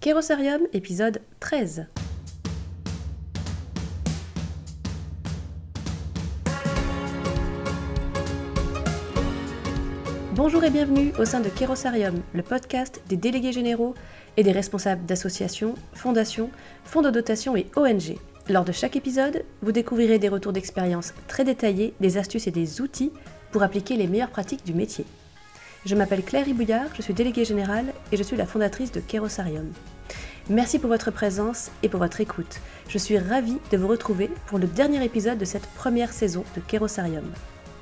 Kérosarium, épisode 13. Bonjour et bienvenue au sein de Kérosarium, le podcast des délégués généraux et des responsables d'associations, fondations, fonds de dotation et ONG. Lors de chaque épisode, vous découvrirez des retours d'expérience très détaillés, des astuces et des outils pour appliquer les meilleures pratiques du métier. Je m'appelle Claire Ribouillard, je suis déléguée générale et je suis la fondatrice de Kérosarium. Merci pour votre présence et pour votre écoute. Je suis ravie de vous retrouver pour le dernier épisode de cette première saison de Kérosarium.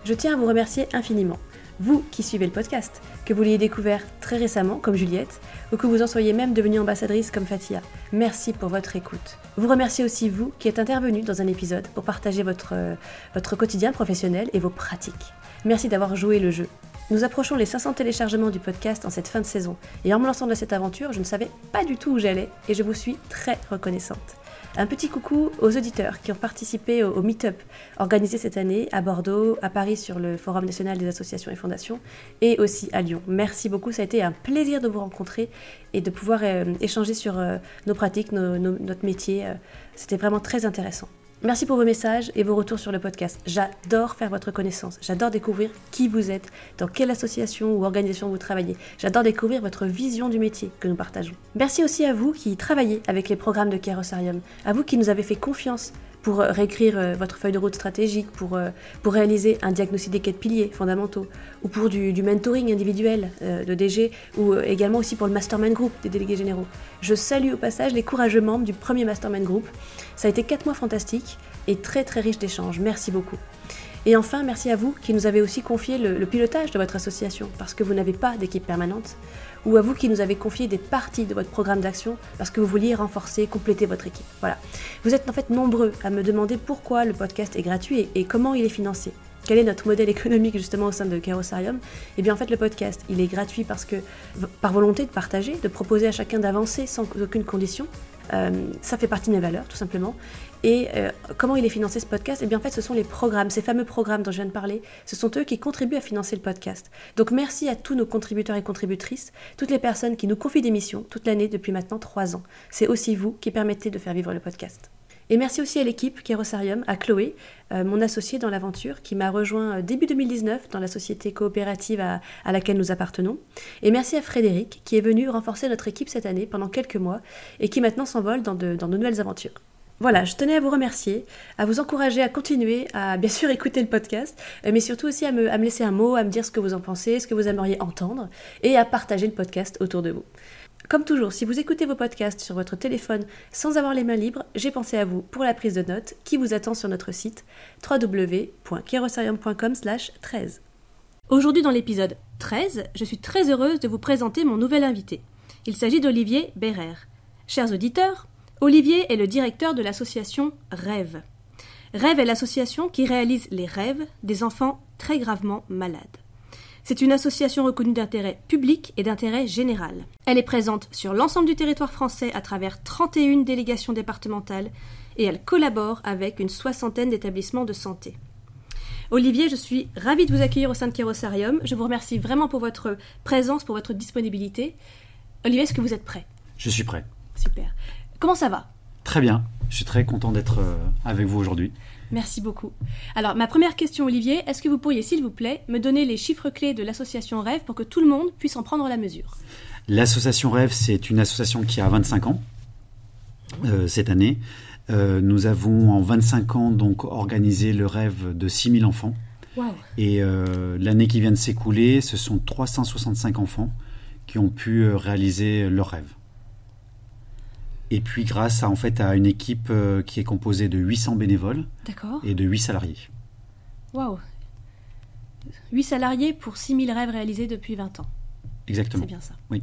Je tiens à vous remercier infiniment vous qui suivez le podcast, que vous l'ayez découvert très récemment comme Juliette, ou que vous en soyez même devenue ambassadrice comme Fatia. Merci pour votre écoute. Vous remerciez aussi vous qui êtes intervenu dans un épisode pour partager votre, euh, votre quotidien professionnel et vos pratiques. Merci d'avoir joué le jeu. Nous approchons les 500 téléchargements du podcast en cette fin de saison, et en me lançant dans cette aventure, je ne savais pas du tout où j'allais, et je vous suis très reconnaissante. Un petit coucou aux auditeurs qui ont participé au, Meetup organisé cette année à Bordeaux, à Paris sur le Forum national des associations et fondations et aussi à Lyon. Merci beaucoup, ça a été un plaisir de vous rencontrer et de pouvoir euh, échanger sur euh, nos pratiques, notre métier. Euh, c'était vraiment très intéressant. Merci pour vos messages et vos retours sur le podcast. J'adore faire votre connaissance. J'adore découvrir qui vous êtes, dans quelle association ou organisation vous travaillez. J'adore découvrir votre vision du métier que nous partageons. Merci aussi à vous qui travaillez avec les programmes de Kerosarium, à vous qui nous avez fait confiance pour euh, réécrire euh, votre feuille de route stratégique, pour, euh, pour réaliser un diagnostic des quatre piliers fondamentaux, ou pour du, mentoring individuel de DG, ou également aussi pour le mastermind group des délégués généraux. Je salue au passage les courageux membres du premier mastermind group. Ça a été quatre mois fantastiques et très très riches d'échanges. Merci beaucoup. Et enfin, merci à vous qui nous avez aussi confié le, pilotage de votre association, parce que vous n'avez pas d'équipe permanente, ou à vous qui nous avez confié des parties de votre programme d'action, parce que vous vouliez renforcer, compléter votre équipe. Voilà. Vous êtes en fait nombreux à me demander pourquoi le podcast est gratuit et, comment il est financé. Quel est notre modèle économique justement au sein de Kerosarium Eh bien en fait le podcast, il est gratuit parce que par volonté de partager, de proposer à chacun d'avancer sans aucune condition, euh, ça fait partie de mes valeurs, tout simplement. Et euh, comment il est financé ce podcast? Eh bien, en fait, ce sont les programmes, ces fameux programmes dont je viens de parler. Ce sont eux qui contribuent à financer le podcast. Donc, merci à tous nos contributeurs et contributrices, toutes les personnes qui nous confient des missions toute l'année depuis maintenant trois ans. C'est aussi vous qui permettez de faire vivre le podcast. Et merci aussi à l'équipe Kerosarium, à Chloé, euh, mon associée dans l'aventure, qui m'a rejoint euh, début 2019 dans la société coopérative à, laquelle nous appartenons. Et merci à Frédéric, qui est venu renforcer notre équipe cette année pendant quelques mois et qui maintenant s'envole dans de, nouvelles aventures. Voilà, je tenais à vous remercier, à vous encourager à continuer à bien sûr écouter le podcast, euh, mais surtout aussi à me, laisser un mot, à me dire ce que vous en pensez, ce que vous aimeriez entendre, et à partager le podcast autour de vous. Comme toujours, si vous écoutez vos podcasts sur votre téléphone sans avoir les mains libres, j'ai pensé à vous pour la prise de notes qui vous attend sur notre site www.kerosarium.com 13. Aujourd'hui dans l'épisode 13, je suis très heureuse de vous présenter mon nouvel invité. Il s'agit d'Olivier Bérer. Chers auditeurs, Olivier est le directeur de l'association Rêve. Rêve est l'association qui réalise les rêves des enfants très gravement malades. C'est une association reconnue d'intérêt public et d'intérêt général. Elle est présente sur l'ensemble du territoire français à travers 31 délégations départementales et elle collabore avec une soixantaine d'établissements de santé. Olivier, je suis ravie de vous accueillir au sein de Kérosarium. Je vous remercie vraiment pour votre présence, pour votre disponibilité. Olivier, est-ce que vous êtes prêt? Je suis prêt. Super. Comment ça va? Très bien. Je suis très content d'être euh, avec vous aujourd'hui. Merci beaucoup. Alors, ma première question, Olivier, est-ce que vous pourriez, s'il vous plaît, me donner les chiffres clés de l'association Rêve pour que tout le monde puisse en prendre la mesure? L'association Rêve, c'est une association qui a 25 ans euh, cette année. Euh, nous avons en 25 ans donc organisé le rêve de 6000 enfants. Et euh, l'année qui vient de s'écouler, ce sont 365 enfants qui ont pu réaliser leur rêve. Et puis grâce à, en fait, à une équipe euh, qui est composée de 800 bénévoles et de 8 salariés. Waouh 8 salariés pour 6000 rêves réalisés depuis 20 ans. Exactement. C'est bien ça. Oui.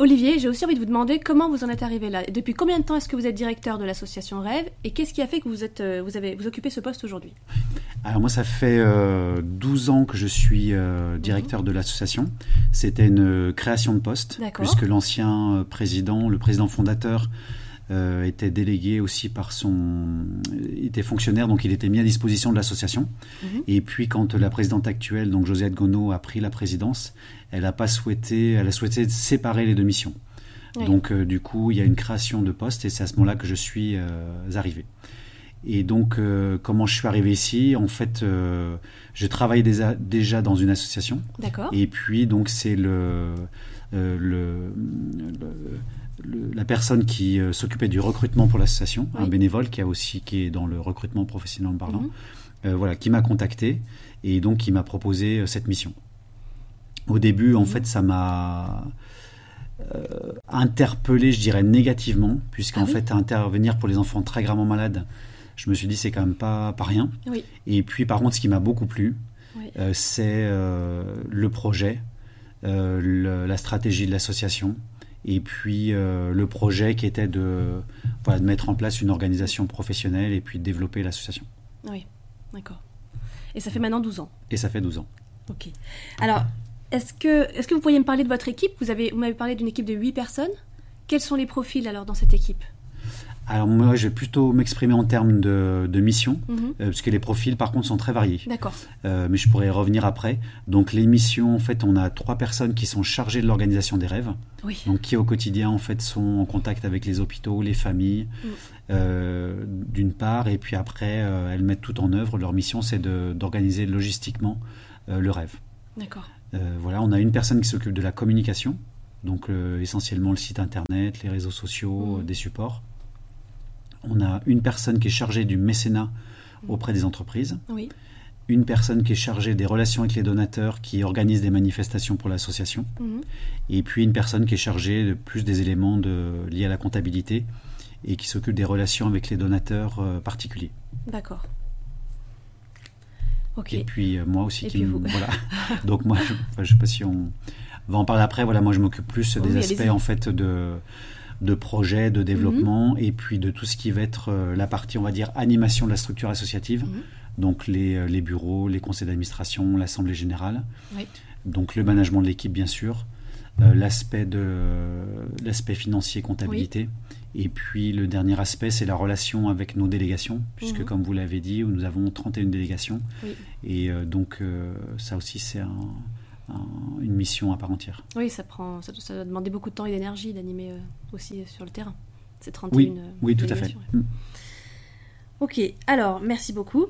Olivier, j'ai aussi envie de vous demander comment vous en êtes arrivé là. Depuis combien de temps est-ce que vous êtes directeur de l'association Rêve et qu'est-ce qui a fait que vous, êtes, euh, vous, avez, vous occupez ce poste aujourd'hui? Alors moi, ça fait 12 euh, ans que je suis directeur de l'association. C'était une création de poste puisque l'ancien président, le président fondateur, euh, était délégué aussi par son. était fonctionnaire, donc il était mis à disposition de l'association. Mhm. Et puis, quand la présidente actuelle, donc Josiane Gonneau, a pris la présidence, elle a pas souhaité, elle a souhaité séparer les deux missions. Donc, du coup, il y a une création de poste et c'est à ce moment-là que je suis arrivé. Et donc, comment je suis arrivé ici? En fait, je travaillais déjà, déjà dans une association. D'accord. Et puis, donc, c'est le, le, la personne qui s'occupait du recrutement pour l'association, un bénévole qui a aussi qui est dans le recrutement professionnel parlant, mhm. voilà, qui m'a contacté et donc qui m'a proposé cette mission. Au début, en mhm. fait, ça m'a euh, interpellé, je dirais, négativement, puisqu'en ah fait, intervenir pour les enfants très gravement malades, je me suis dit, c'est quand même pas, pas rien. Et puis, par contre, ce qui m'a beaucoup plu, euh, c'est euh, le projet, la stratégie de l'association, et puis le projet qui était de, de mettre en place une organisation professionnelle et puis de développer l'association. Oui, d'accord. Et ça fait maintenant 12 ans. Et ça fait 12 ans. Ok. Alors, est-ce que, est que vous pourriez me parler de votre équipe? Vous m'avez vous parlé d'une équipe de 8 personnes. Quels sont les profils alors dans cette équipe? Alors moi, je vais plutôt m'exprimer en termes de, de mission, mhm. euh, parce que les profils, par contre, sont très variés. D'accord. Euh, mais je pourrais y revenir après. Donc les missions, en fait, on a trois personnes qui sont chargées de l'organisation des rêves. Oui. Donc qui au quotidien, en fait, sont en contact avec les hôpitaux, les familles, mm. euh, d'une part, et puis après, elles mettent tout en œuvre. Leur mission, c'est d'organiser logistiquement le rêve. D'accord. Euh, voilà, on a une personne qui s'occupe de la communication, donc euh, essentiellement le site internet, les réseaux sociaux, euh, des supports. On a une personne qui est chargée du mécénat auprès des entreprises. Une personne qui est chargée des relations avec les donateurs, qui organise des manifestations pour l'association. Mmh. Et puis une personne qui est chargée de plus des éléments liés à la comptabilité et qui s'occupe des relations avec les donateurs particuliers. D'accord. Et puis euh, moi aussi, qui voilà. Donc moi, je ne sais pas si on va en parler après. Voilà, moi je m'occupe plus des aspects en fait de de projet, de développement, mhm. et puis de tout ce qui va être euh, la partie, on va dire, animation de la structure associative. Mhm. Donc les, euh, les, bureaux, les conseils d'administration, l'assemblée générale. Donc le management de l'équipe, bien sûr. l'aspect de l'aspect financier, comptabilité. Et puis le dernier aspect, c'est la relation avec nos délégations, puisque mhm. comme vous l'avez dit, nous avons 31 délégations. Et euh, donc euh, ça aussi, c'est une mission à part entière. Oui, ça, prend, ça, ça doit demander beaucoup de temps et d'énergie d'animer euh, aussi sur le terrain. C'est 31 Oui, oui tout à fait. Ok, alors merci beaucoup.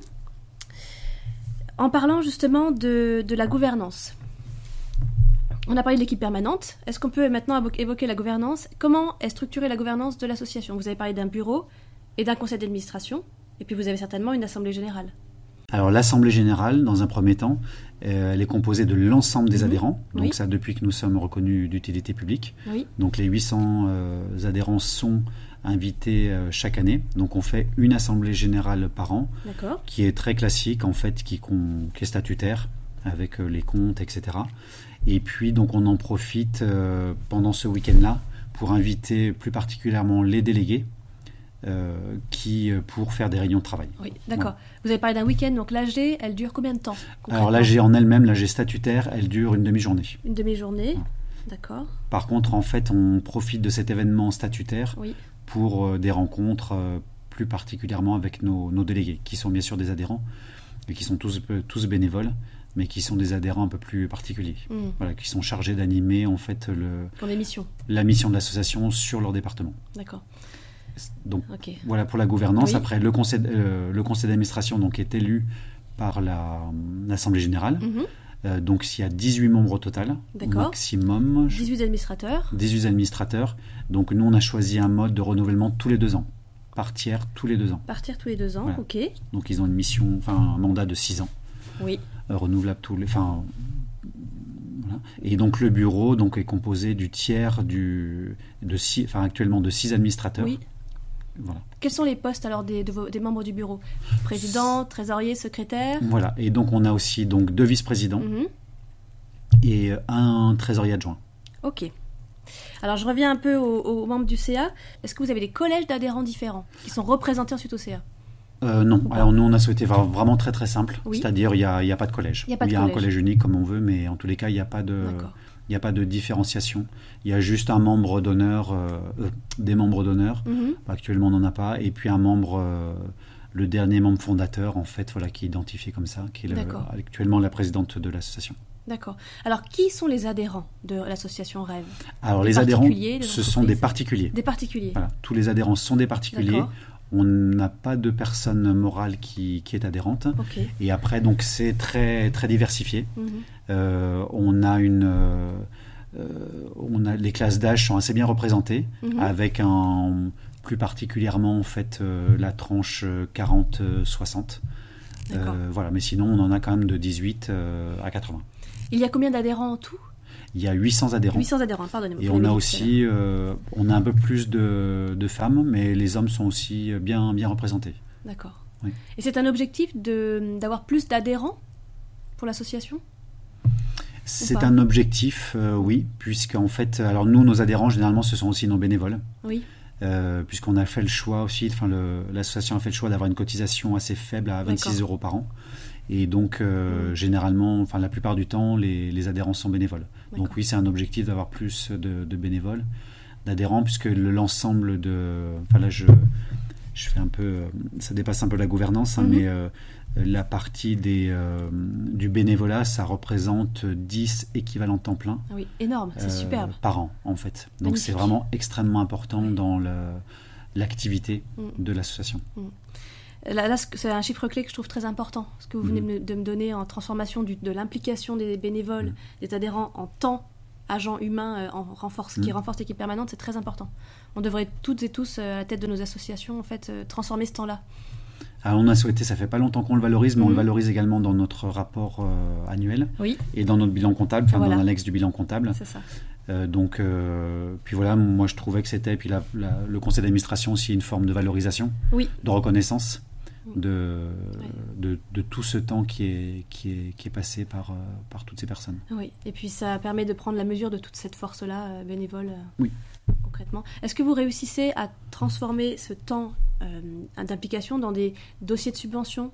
En parlant justement de, de la gouvernance, on a parlé de l'équipe permanente. Est-ce qu'on peut maintenant évoquer la gouvernance? Comment est structurée la gouvernance de l'association? Vous avez parlé d'un bureau et d'un conseil d'administration, et puis vous avez certainement une assemblée générale. Alors l'assemblée générale, dans un premier temps, euh, elle est composée de l'ensemble des mhm. adhérents. Donc ça, depuis que nous sommes reconnus d'utilité publique. Donc les 800 euh, adhérents sont invités euh, chaque année. Donc on fait une assemblée générale par an, qui est très classique en fait, qui, qui est statutaire avec les comptes, etc. Et puis, donc, on en profite pendant ce week-end-là pour inviter plus particulièrement les délégués euh, qui, euh, pour faire des réunions de travail. Oui, d'accord. Vous avez parlé d'un week-end, donc l'AG, elle dure combien de temps Alors l'AG en elle-même, l'AG statutaire, elle dure une demi-journée. Une demi-journée, d'accord. Par contre, en fait, on profite de cet événement statutaire pour des rencontres plus particulièrement avec nos, nos, délégués, qui sont bien sûr des adhérents, et qui sont tous, tous bénévoles mais qui sont des adhérents un peu plus particuliers, hmm. voilà, qui sont chargés d'animer en fait le, la mission de l'association sur leur département. D'accord. Donc voilà pour la gouvernance. Après le conseil, euh, le conseil d'administration donc est élu par l'assemblée générale. Mhm. Euh, donc s'il y a 18 membres au total, maximum. 18 administrateurs. 18 administrateurs. Donc nous on a choisi un mode de renouvellement tous les deux ans. Par tiers tous les deux ans. Par tiers tous les deux ans, ok. Donc ils ont une mission, enfin un mandat de 6 ans. Oui. Euh, renouvelable tous les. Enfin, Et donc le bureau donc, est composé du tiers du, de six, enfin, actuellement de six administrateurs. Oui. Voilà. Quels sont les postes alors des, des membres du bureau Président, trésorier, secrétaire Voilà, et donc on a aussi donc, deux vice-présidents mhm. et un trésorier adjoint. Ok. Alors je reviens un peu aux, aux membres du CA. Est-ce que vous avez des collèges d'adhérents différents qui sont représentés ensuite au CA euh, non. Alors nous, on a souhaité vraiment très très simple. C'est-à-dire, il n'y a, a, pas de collège. Il y a, un collège unique comme on veut, mais en tous les cas, il n'y a pas de... Il a pas de différenciation. Il y a juste un membre d'honneur, euh, euh, des membres d'honneur. Mhm. Actuellement, on n'en a pas. Et puis un membre, le dernier membre fondateur, en fait, voilà, qui est identifié comme ça, qui est actuellement la présidente de l'association. D'accord. Alors, qui sont les adhérents de l'association Rêve? Alors, les adhérents, ce sont des particuliers. Des particuliers. Voilà. Tous les adhérents sont des particuliers. On n'a pas de personne morale qui, qui est adhérente. Et après, donc, c'est très, très diversifié. Mhm. Euh, on a une. Euh, on a, les classes d'âge sont assez bien représentées, mhm. avec un, plus particulièrement en fait euh, la tranche 40-60. voilà, mais sinon on en a quand même de 18 à 80. Il y a combien d'adhérents en tout? Il y a 800 adhérents. 800 adhérents, pardonnez-moi. Et on a aussi, euh, on a un peu plus de, femmes, mais les hommes sont aussi bien, bien représentés. D'accord. Et c'est un objectif d'avoir plus d'adhérents pour l'association? C'est un objectif, euh, oui, puisqu'en fait, alors nous, nos adhérents, généralement, ce sont aussi nos bénévoles. Oui. Euh, puisqu'on a fait le choix aussi, enfin l'association a fait le choix d'avoir une cotisation assez faible à 26 euros par an. Et donc, euh, mm. généralement, enfin, la plupart du temps, les, adhérents sont bénévoles. Donc, oui, c'est un objectif d'avoir plus de, bénévoles, d'adhérents, puisque l'ensemble de. Enfin, là, je, je fais un peu. Ça dépasse un peu la gouvernance, hein, mm-hmm. mais euh, la partie des, euh, du bénévolat, ça représente 10 équivalents temps plein. Ah oui, énorme, c'est superbe. Par an, en fait. Donc, c'est vraiment extrêmement important dans l'activité mm. de l'association. Mm. Là, c'est un chiffre clé que je trouve très important, ce que vous venez mhm. de me donner en transformation de l'implication des bénévoles, mhm. des adhérents en temps agents humains euh, en renforce, qui mhm. renforce l'équipe permanente, c'est très important. On devrait toutes et tous, euh, à la tête de nos associations, en fait, euh, transformer ce temps-là. Alors on a souhaité, ça fait pas longtemps qu'on le valorise, mais on le valorise également dans notre rapport annuel oui. et dans notre bilan comptable, enfin dans l'annexe du bilan comptable. C'est ça. donc, puis voilà, moi je trouvais que c'était, puis le conseil d'administration aussi une forme de valorisation, oui. de reconnaissance de, de, tout ce temps qui est, qui est, qui est passé par, euh, par toutes ces personnes. Oui, et puis ça permet de prendre la mesure de toute cette force-là, euh, bénévole, euh, oui. concrètement. Est-ce que vous réussissez à transformer ce temps d'implication dans des dossiers de subvention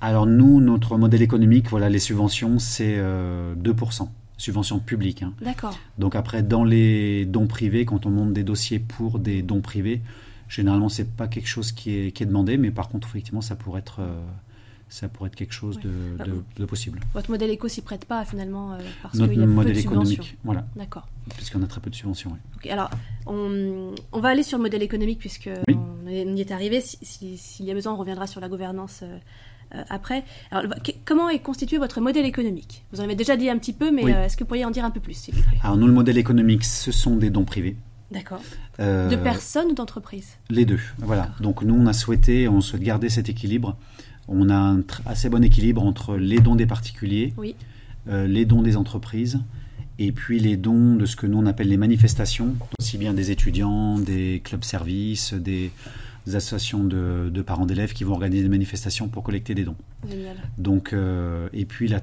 Alors nous, notre modèle économique, voilà, les subventions, c'est 2% subventions publiques. Hein. D'accord. Donc après, dans les dons privés, quand on monte des dossiers pour des dons privés, Généralement, c'est pas quelque chose qui est, qui est, demandé, mais par contre, effectivement, ça pourrait être, euh, ça pourrait être quelque chose de, bah, de, possible. Votre modèle éco s'y prête pas finalement euh, parce qu'il y a modèle peu de économique, voilà. D'accord. Puisqu'on a très peu de subventions. alors, on, on, va aller sur le modèle économique puisque on, y est arrivé. S'il si, y a besoin, on reviendra sur la gouvernance. Euh, après. Alors, comment est constitué votre modèle économique? Vous en avez déjà dit un petit peu, mais est-ce que vous pourriez en dire un peu plus, s'il vous plaît? Alors, nous, le modèle économique, ce sont des dons privés. D'accord. Euh, de personnes ou d'entreprises Les deux. Voilà. Donc nous, on a souhaité, on souhaite garder cet équilibre. On a un assez bon équilibre entre les dons des particuliers, oui. Euh, les dons des entreprises, et puis les dons de ce que nous on appelle les manifestations, aussi bien des étudiants, des clubs services, des, associations de, parents d'élèves qui vont organiser des manifestations pour collecter des dons. Génial. Donc, euh, et puis la,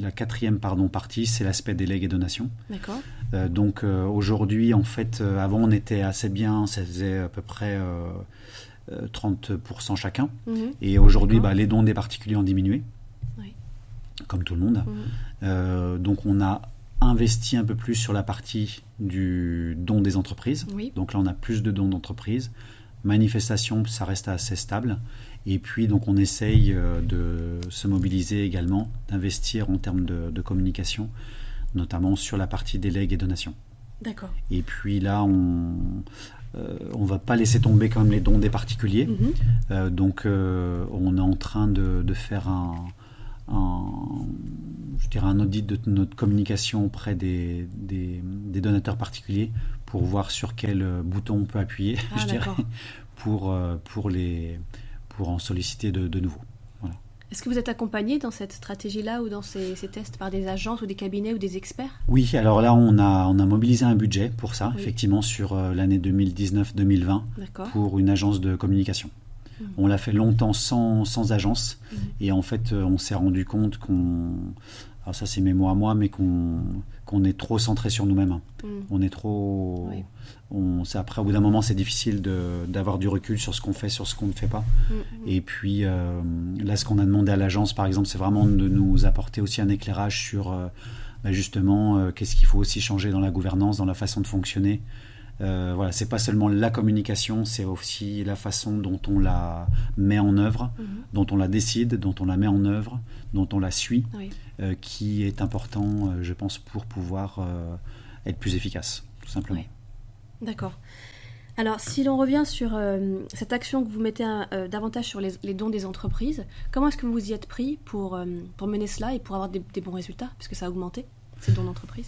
la quatrième pardon, partie, c'est l'aspect des legs et donations. D'accord. Euh, donc euh, aujourd'hui, en fait, avant on était assez bien, ça faisait à peu près 30% chacun. Mhm. Et aujourd'hui, bah, les dons des particuliers ont diminué, oui. comme tout le monde. Mhm. donc on a investi un peu plus sur la partie du don des entreprises. Oui. Donc là, on a plus de dons d'entreprises manifestation, ça reste assez stable. Et puis, donc, on essaye euh, de se mobiliser également, d'investir en termes de, communication, notamment sur la partie délègue et donation. D'accord. Et puis là, on euh, on va pas laisser tomber quand même les dons des particuliers. Mhm. Euh, donc, euh, on est en train de, faire un, je dirais un audit de notre communication auprès des, des, donateurs particuliers pour voir sur quel euh, bouton on peut appuyer, ah, je dirais, pour, euh, pour, les, pour en solliciter de, de nouveau. Est-ce que vous êtes accompagné dans cette stratégie-là ou dans ces, tests par des agences ou des cabinets ou des experts? Oui, alors là, on a, on a mobilisé un budget pour ça, effectivement, sur euh, l'année 2019-2020, pour une agence de communication. Mmh. On l'a fait longtemps sans, sans agence, mmh. et en fait, on s'est rendu compte qu'on alors ça c'est mes mots à moi, mais qu'on qu'on est trop centré sur nous-mêmes. Hein. Mm. On est trop... On, après, au bout d'un moment, c'est difficile d'avoir du recul sur ce qu'on fait, sur ce qu'on ne fait pas. Mm, mm. Et puis, euh, là, ce qu'on a demandé à l'agence, par exemple, c'est vraiment de nous apporter aussi un éclairage sur, euh, bah, justement, euh, qu'est-ce qu'il faut aussi changer dans la gouvernance, dans la façon de fonctionner. Voilà, c'est pas seulement la communication, c'est aussi la façon dont on la met en œuvre, mhm. dont on la décide, dont on la met en œuvre, dont on la suit. Qui est important, je pense, pour pouvoir être plus efficace, tout simplement. D'accord. Alors, si l'on revient sur euh, cette action que vous mettez euh, davantage sur les, dons des entreprises, comment est-ce que vous vous y êtes pris pour, euh, pour mener cela et pour avoir des, bons résultats Puisque ça a augmenté, ces dons d'entreprise?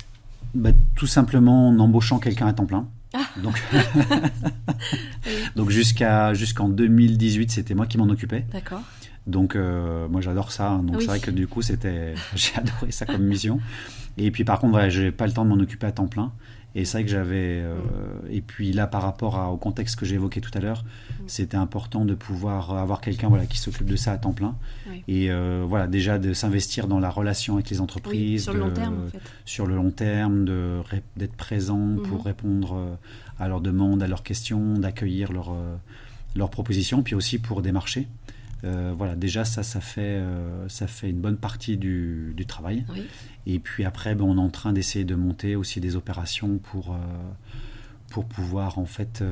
Bah, Tout simplement en embauchant quelqu'un à temps plein. Ah. Donc, Donc jusqu'à, jusqu'en 2018, c'était moi qui m'en occupais. D'accord. Donc, moi, j'adore ça. Hein. Donc, c'est vrai que du coup, c'était, j'ai adoré ça comme mission. Et puis, par contre, voilà, je n'ai pas le temps de m'en occuper à temps plein. Et c'est vrai que j'avais. Euh, et puis là, par rapport au contexte que j'ai évoqué tout à l'heure, mm. c'était important de pouvoir avoir quelqu'un voilà, qui s'occupe de ça à temps plein. Et euh, voilà, déjà de s'investir dans la relation avec les entreprises. sur, le long terme, en fait. sur le long terme, d'être présent mm-hmm. pour répondre euh, à leurs demandes, à leurs questions, d'accueillir leurs, leurs propositions, puis aussi pour démarcher. Euh, voilà, déjà ça, ça fait, euh, ça fait une bonne partie du, travail. Et puis après, ben, on est en train d'essayer de monter aussi des opérations pour, euh, pour pouvoir en fait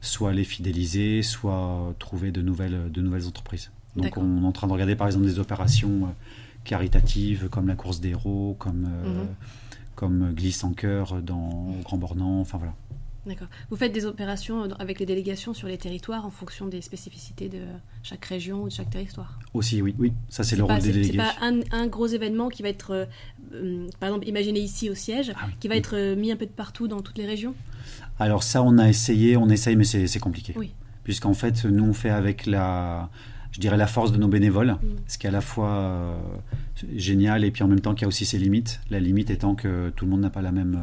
soit les fidéliser, soit trouver de nouvelles, de nouvelles entreprises. Donc on est en train de regarder par exemple des opérations caritatives comme la course des héros, comme, mhm. comme Glisse en cœur dans Grand Bornand, enfin voilà. D'accord. Vous faites des opérations avec les délégations sur les territoires en fonction des spécificités de chaque région ou de chaque territoire? Aussi, oui. oui. Ça, c'est le rôle des délégations. C'est pas un, gros événement qui va être, euh, euh, par exemple, imaginé ici au siège, ah qui va être euh, mis un peu de partout dans toutes les régions? Alors ça, on a essayé, on essaye, mais c'est compliqué. Oui. Puisqu'en fait, nous, on fait avec la, je dirais, la force de nos bénévoles, mm. ce qui est à la fois génial et puis en même temps qui a aussi ses limites. La limite étant que tout le monde n'a pas la même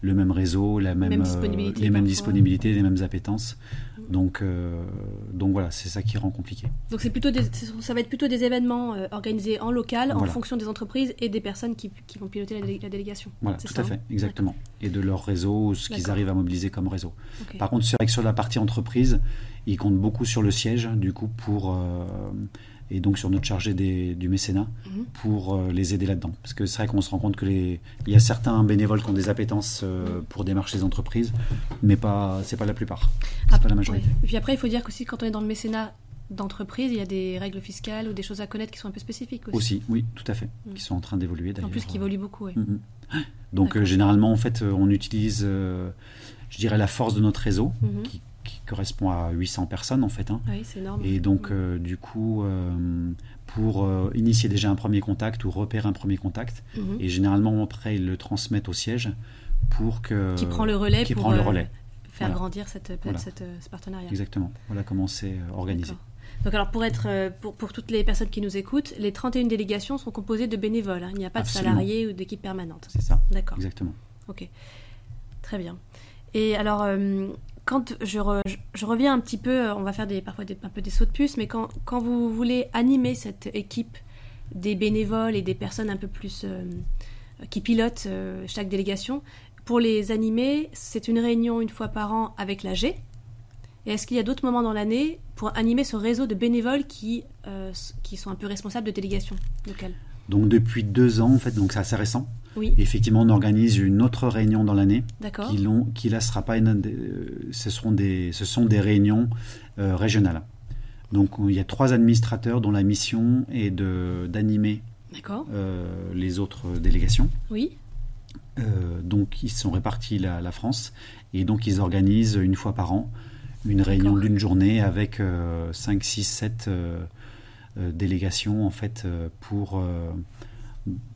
le même réseau, la même, euh, les mêmes disponibilités, les mêmes appétences. Donc, euh, donc voilà, c'est ça qui rend compliqué. Donc c'est plutôt ça va être plutôt des événements euh, organisés en local, en fonction des entreprises et des personnes qui, qui vont piloter la, délégation. Voilà, tout à fait, hein exactement. Et de leur réseau, ce qu'ils arrivent à mobiliser comme réseau. Par contre, c'est vrai que sur la partie entreprise, ils comptent beaucoup sur le siège, du coup, pour et donc sur notre chargé du mécénat mhm. pour euh, les aider là-dedans. Parce que c'est vrai qu'on se rend compte que les, il y a certains bénévoles qui ont des appétences euh, pour démarcher les entreprises, mais pas, c'est pas la plupart, c'est pas la majorité. Et puis après, il faut dire qu'aussi quand on est dans le mécénat d'entreprise, il y a des règles fiscales ou des choses à connaître qui sont un peu spécifiques aussi. Aussi, oui, tout à fait, mm. qui sont en train d'évoluer d'ailleurs. En plus, qui évoluent beaucoup, oui. Mm, mm. Donc euh, généralement, en fait, on utilise, je dirais, la force de notre réseau, mm-hmm. qui correspond à 800 personnes en fait. Hein. Oui, c'est énorme. Et donc, euh, du coup, euh, pour euh, initier déjà un premier contact ou repérer un premier contact, mhm. et généralement après ils le transmettent au siège pour que. Qui prend le relais qui pour prend le relais. faire grandir cette, cette, ce partenariat. Exactement. Voilà comment c'est organisé. Donc alors pour être pour, pour, toutes les personnes qui nous écoutent, les 31 délégations sont composées de bénévoles. Hein. Il n'y a pas de salariés ou d'équipe permanente. C'est ça. D'accord. Exactement. Ok. Très bien. Et alors, quand je, reviens un petit peu, on va faire parfois un peu des sauts de puce, mais quand, vous voulez animer cette équipe des bénévoles et des personnes un peu plus euh, qui pilotent euh, chaque délégation, pour les animer, c'est une réunion une fois par an avec l'AG. Et est-ce qu'il y a d'autres moments dans l'année pour animer ce réseau de bénévoles qui, euh, qui sont un peu responsables de délégations locales? Donc depuis deux ans, en fait, donc c'est assez récent. Effectivement, on organise une autre réunion dans l'année. Qui, qui là sera pas une, ce seront des, ce sont des réunions euh, régionales. Donc il y a trois administrateurs dont la mission est de d'animer euh, les autres délégations. Oui. Euh, donc ils sont répartis la, la, France et donc ils organisent une fois par an une réunion d'une journée avec 5, 6, 7 délégations en fait pour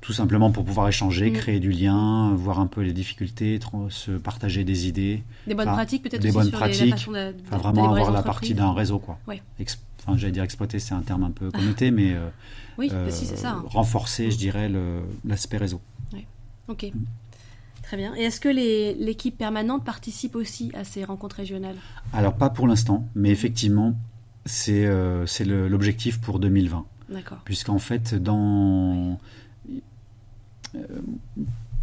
tout simplement pour pouvoir échanger, mm. créer du lien, voir un peu les difficultés, se partager des idées. Des bonnes pratiques peut-être Des bonnes pratiques. vraiment avoir la partie d'un réseau. Quoi. enfin, j'allais dire exploiter, c'est un terme un peu connoté, mais euh, oui, euh, si, ça, hein. renforcer, je dirais, l'aspect réseau. Ok. Mm. Très bien. Et est-ce que l'équipe permanente participe aussi à ces rencontres régionales? Alors, pas pour l'instant, mais effectivement, c'est euh, l'objectif pour 2020. D'accord. Puisqu'en fait, dans. Euh,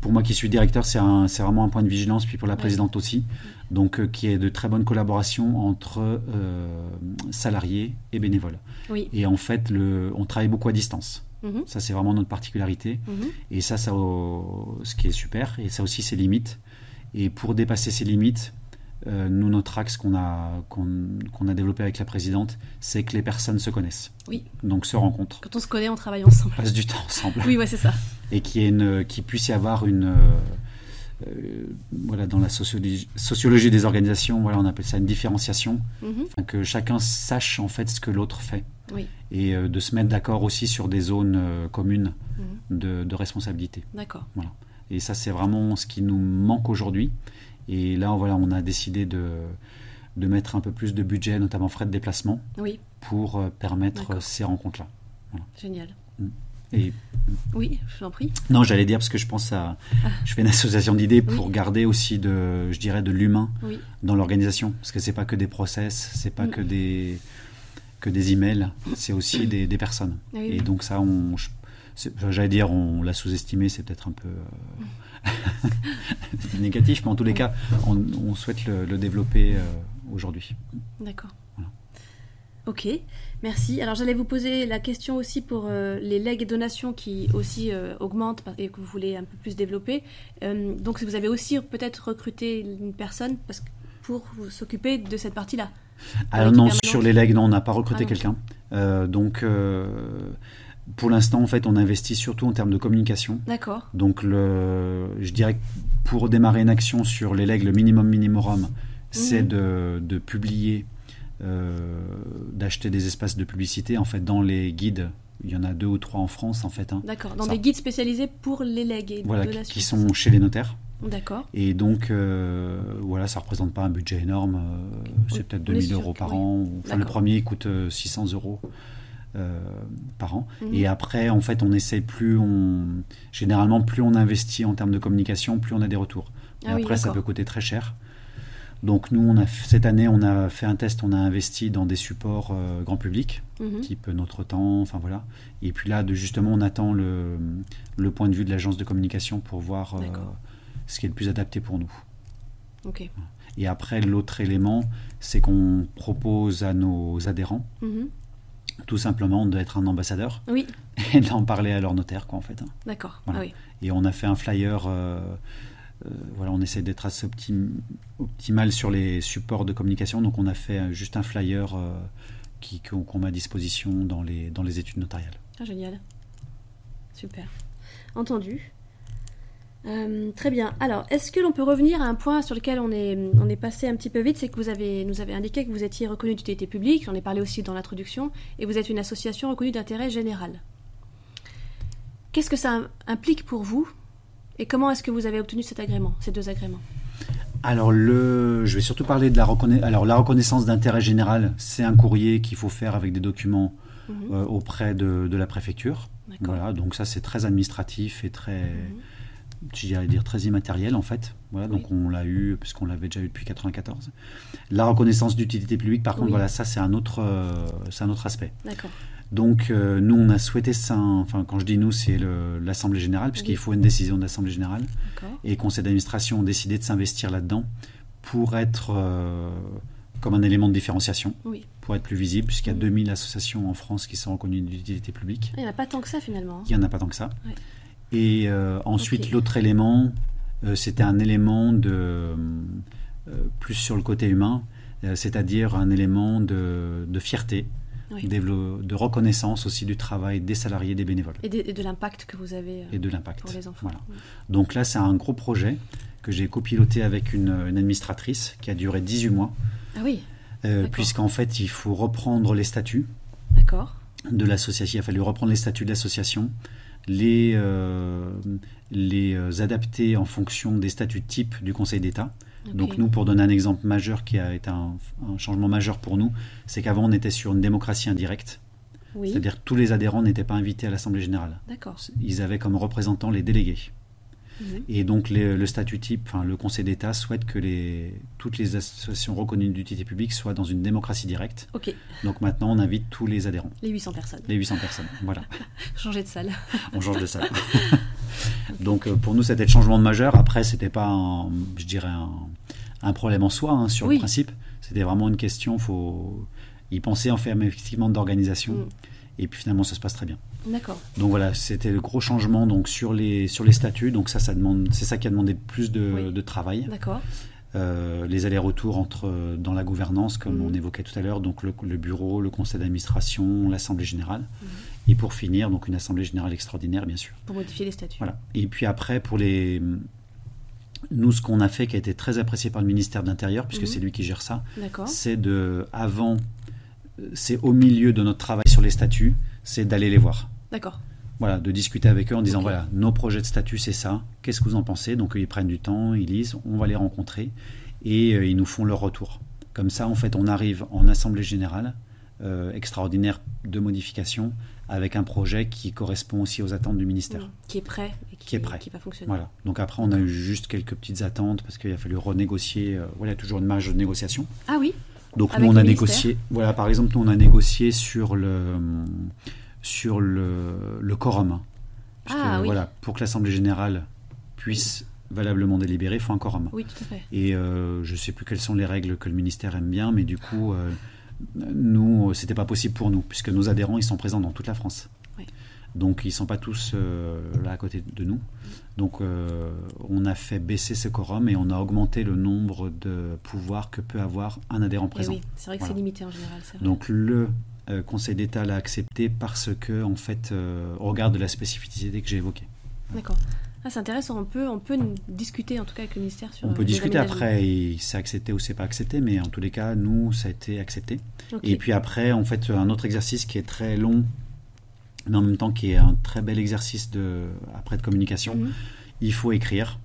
pour moi qui suis directeur, c'est vraiment un point de vigilance, puis pour la présidente aussi. Donc, euh, qui est de très bonne collaboration entre euh, salariés et bénévoles. Oui. Et en fait, le, on travaille beaucoup à distance. Mhm. Ça, c'est vraiment notre particularité. Mhm. Et ça, ça, ce qui est super. Et ça aussi, ses limites. Et pour dépasser ces limites, euh, nous, notre axe qu'on a, qu'on, a développé avec la présidente, c'est que les personnes se connaissent. Oui. Donc se rencontrent. Quand on se connaît, on travaille ensemble. On passe du temps ensemble. oui, ouais, c'est ça. Et qu'il, y qu'il puisse y avoir une. Euh, euh, voilà, dans la sociologie, sociologie, des organisations, voilà, on appelle ça une différenciation, mm que chacun sache en fait ce que l'autre fait, oui. et de se mettre d'accord aussi sur des zones communes mhm. de, de, responsabilité. D'accord. Voilà. Et ça, c'est vraiment ce qui nous manque aujourd'hui. Et là, voilà, on a décidé de, de mettre un peu plus de budget, notamment frais de déplacement, oui. pour euh, permettre ces rencontres-là. Génial. Mm. Et, oui, je t'en prie. Non, j'allais dire parce que je pense à. Ah. Je fais une association d'idées pour garder aussi de, je dirais, de l'humain dans l'organisation, parce que c'est pas que des process, c'est pas mm. que des que des emails, c'est aussi des, des personnes. Et donc ça, on, j'allais dire, on l'a sous-estimé, c'est peut-être un peu. Euh, négatif, mais en tous les cas, on, souhaite le, développer euh, aujourd'hui. D'accord. Ok, merci. Alors j'allais vous poser la question aussi pour euh, les legs et donations qui aussi euh, augmentent et que vous voulez un peu plus développer. donc vous avez aussi peut-être recruté une personne parce que, pour s'occuper de cette partie-là. Alors non, sur les legs, non, on n'a pas recruté ah quelqu'un. donc pour l'instant, en fait, on investit surtout en termes de communication. D'accord. Donc, le, je dirais que pour démarrer une action sur les legs, le minimum minimum, c'est mhm. de, publier, euh, d'acheter des espaces de publicité. En fait, dans les guides, il y en a deux ou trois en France, en fait. Hein. D'accord. Dans des guides spécialisés pour les legs. voilà, qui, sont chez les notaires. D'accord. Et donc, euh, voilà, ça représente pas un budget énorme. Euh, c'est peut-être 2000 euros par an. Enfin, le premier coûte 600 euros. Euh, par an. Mhm. Et après, en fait, on essaie plus, on généralement plus on investit en termes de communication, plus on a des retours. Ah après, ça peut coûter très cher. Donc nous, on a cette année, on a fait un test, on a investi dans des supports euh, grand public, mhm. type Notre Temps, enfin voilà. Et puis là, de, justement, on attend le, le point de vue de l'agence de communication pour voir euh, ce qui est le plus adapté pour nous. Et après, l'autre élément, c'est qu'on propose à nos adhérents mhm tout simplement d'être un ambassadeur oui. et d'en parler à leur notaire, quoi, en fait. Hein. D'accord. Ah et on a fait un flyer. Euh, voilà, on essaie d'être assez optimal sur les supports de communication, donc on a fait juste un flyer euh, qu'on, met à disposition dans les, dans les études notariales. Ah, génial. Super. Entendu. Euh, très bien. Alors, est-ce que l'on peut revenir à un point sur lequel on est, on est passé un petit peu vite? C'est que vous avez, nous avez indiqué que vous étiez reconnu d'utilité publique, j'en ai parlé aussi dans l'introduction, et vous êtes une association reconnue d'intérêt général. Qu'est-ce que ça implique pour vous Et comment est-ce que vous avez obtenu cet agrément, ces deux agréments? Alors, le, je vais surtout parler de la reconnaissance. Alors, la reconnaissance d'intérêt général, c'est un courrier qu'il faut faire avec des documents mhm. euh, auprès de, la préfecture. Voilà, donc ça, c'est très administratif et très. Mhm j'allais dire très immatériel en fait. Voilà, donc on l'a eu puisqu'on l'avait déjà eu depuis 94. La reconnaissance d'utilité publique, par contre, voilà, ça c'est un autre, euh, c'est un autre aspect. D'accord. Donc euh, nous on a souhaité ça, enfin quand je dis nous c'est l'assemblée générale puisqu'il faut une décision de l'assemblée générale. Et conseil d'administration ont décidé de s'investir là-dedans pour être euh, comme un élément de différenciation, pour être plus visible puisqu'il y a 2000 associations en France qui sont reconnues d'utilité publique. Il n'y en a pas tant que ça finalement. Il n'y en a pas tant que ça. Et euh, ensuite, l'autre élément, c'était un élément de plus sur le côté humain, c'est-à-dire un élément de, fierté, de, reconnaissance aussi du travail des salariés, des bénévoles. Et de, l'impact que vous avez et de l'impact. pour les enfants. Donc là, c'est un gros projet que j'ai copiloté avec une, administratrice qui a duré 18 mois. Ah oui. Puisqu'en fait, il faut reprendre les statuts. D'accord. De l'association. Il a fallu reprendre les statuts de l'association les, euh, les euh, adapter en fonction des statuts type du Conseil d'État. Donc nous, pour donner un exemple majeur qui a été un, changement majeur pour nous, c'est qu'avant on était sur une démocratie indirecte. C'est-à-dire que tous les adhérents n'étaient pas invités à l'Assemblée générale. Ils avaient comme représentants les délégués. Mhm. Et donc le statut type, enfin, le Conseil d'État souhaite que les, toutes les associations reconnues d'utilité publique soient dans une démocratie directe. Donc maintenant, on invite tous les adhérents. Les 800 personnes. Les 800 personnes, voilà. Changer de salle. on change de salle. donc euh, pour nous, c'était le changement de majeur. Après, c'était pas, un, je dirais, un, problème en soi hein, sur le principe. C'était vraiment une question, il faut y penser en termes effectivement d'organisation. Mm. Et puis finalement, ça se passe très bien. D'accord. Donc voilà, c'était le gros changement donc sur les sur les statuts. Donc ça, ça demande, c'est ça qui a demandé plus de, de travail. D'accord. les allers-retours entre dans la gouvernance, comme Mhm. on évoquait tout à l'heure, donc le, le bureau, le conseil d'administration, l'assemblée générale, Mhm. et pour finir, donc une assemblée générale extraordinaire, bien sûr. Pour modifier les statuts. Voilà. Et puis après, pour les. Nous, ce qu'on a fait, qui a été très apprécié par le ministère de l'Intérieur, puisque Mhm. c'est lui qui gère ça, c'est de. Avant. C'est au milieu de notre travail sur les statuts, c'est d'aller les voir. D'accord. Voilà, de discuter avec eux en disant voilà, nos projets de statut, c'est ça, qu'est-ce que vous en pensez? Donc, ils prennent du temps, ils lisent, on va les rencontrer et euh, ils nous font leur retour. Comme ça, en fait, on arrive en assemblée générale euh, extraordinaire de modification avec un projet qui correspond aussi aux attentes du ministère. Mhm. Qui est prêt et qui, Qui est prêt. qui va fonctionner. Voilà. Donc après, on a eu juste quelques petites attentes parce qu'il a fallu renégocier. euh, voilà, toujours une marge de négociation. Ah oui. Donc Avec nous, on a négocié. Voilà, par exemple, nous, on a négocié sur le sur le, le quorum. Ah que, oui. Voilà, pour que l'Assemblée générale puisse valablement délibérer, il faut un quorum. Oui, tout à fait. Et euh, je ne sais plus quelles sont les règles que le ministère aime bien, mais du coup, euh, nous, c'était pas possible pour nous, puisque nos adhérents, ils sont présents dans toute la France. Oui. Donc, ils sont pas tous euh, là à côté de nous. Donc, euh, on a fait baisser ce quorum et on a augmenté le nombre de pouvoirs que peut avoir un adhérent présent. Oui, c'est vrai que Voilà. c'est limité en général. vrai. Donc, le euh, Conseil d'État l'a accepté parce que, en fait, euh, au regard de la spécificité que j'ai évoquée. D'accord. Ah, c'est intéressant. On peut, on peut discuter en tout cas avec le ministère sur. On euh, peut les discuter après, c'est accepté ou c'est pas accepté, mais en tous les cas, nous, ça a été accepté. Et puis après, en fait, un autre exercice qui est très long, mais en même temps qui est un très bel exercice de, après de communication, Mhm. il faut écrire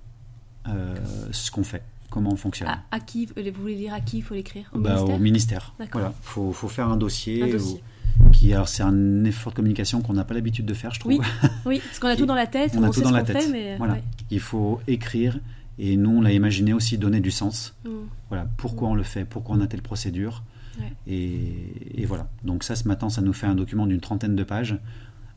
euh, ce qu'on fait, comment on fonctionne. À, à qui Vous voulez dire à qui il faut l'écrire? Au Bah, ministère? au ministère. Voilà, faut, faut faire un dossier. Un dossier. où- qui, alors, c'est un effort de communication qu'on n'a pas l'habitude de faire, je trouve. Oui, oui, parce qu'on a tout dans la tête, On a tout sait dans ce la tête. fait, mais Voilà. ouais. Il faut écrire, et nous, on l'a imaginé aussi donner du sens. Mhm. Voilà, pourquoi on le fait, pourquoi on a telle procédure. Ouais. Et, et voilà. Donc ça, ce matin, ça nous fait un document d'une trentaine de pages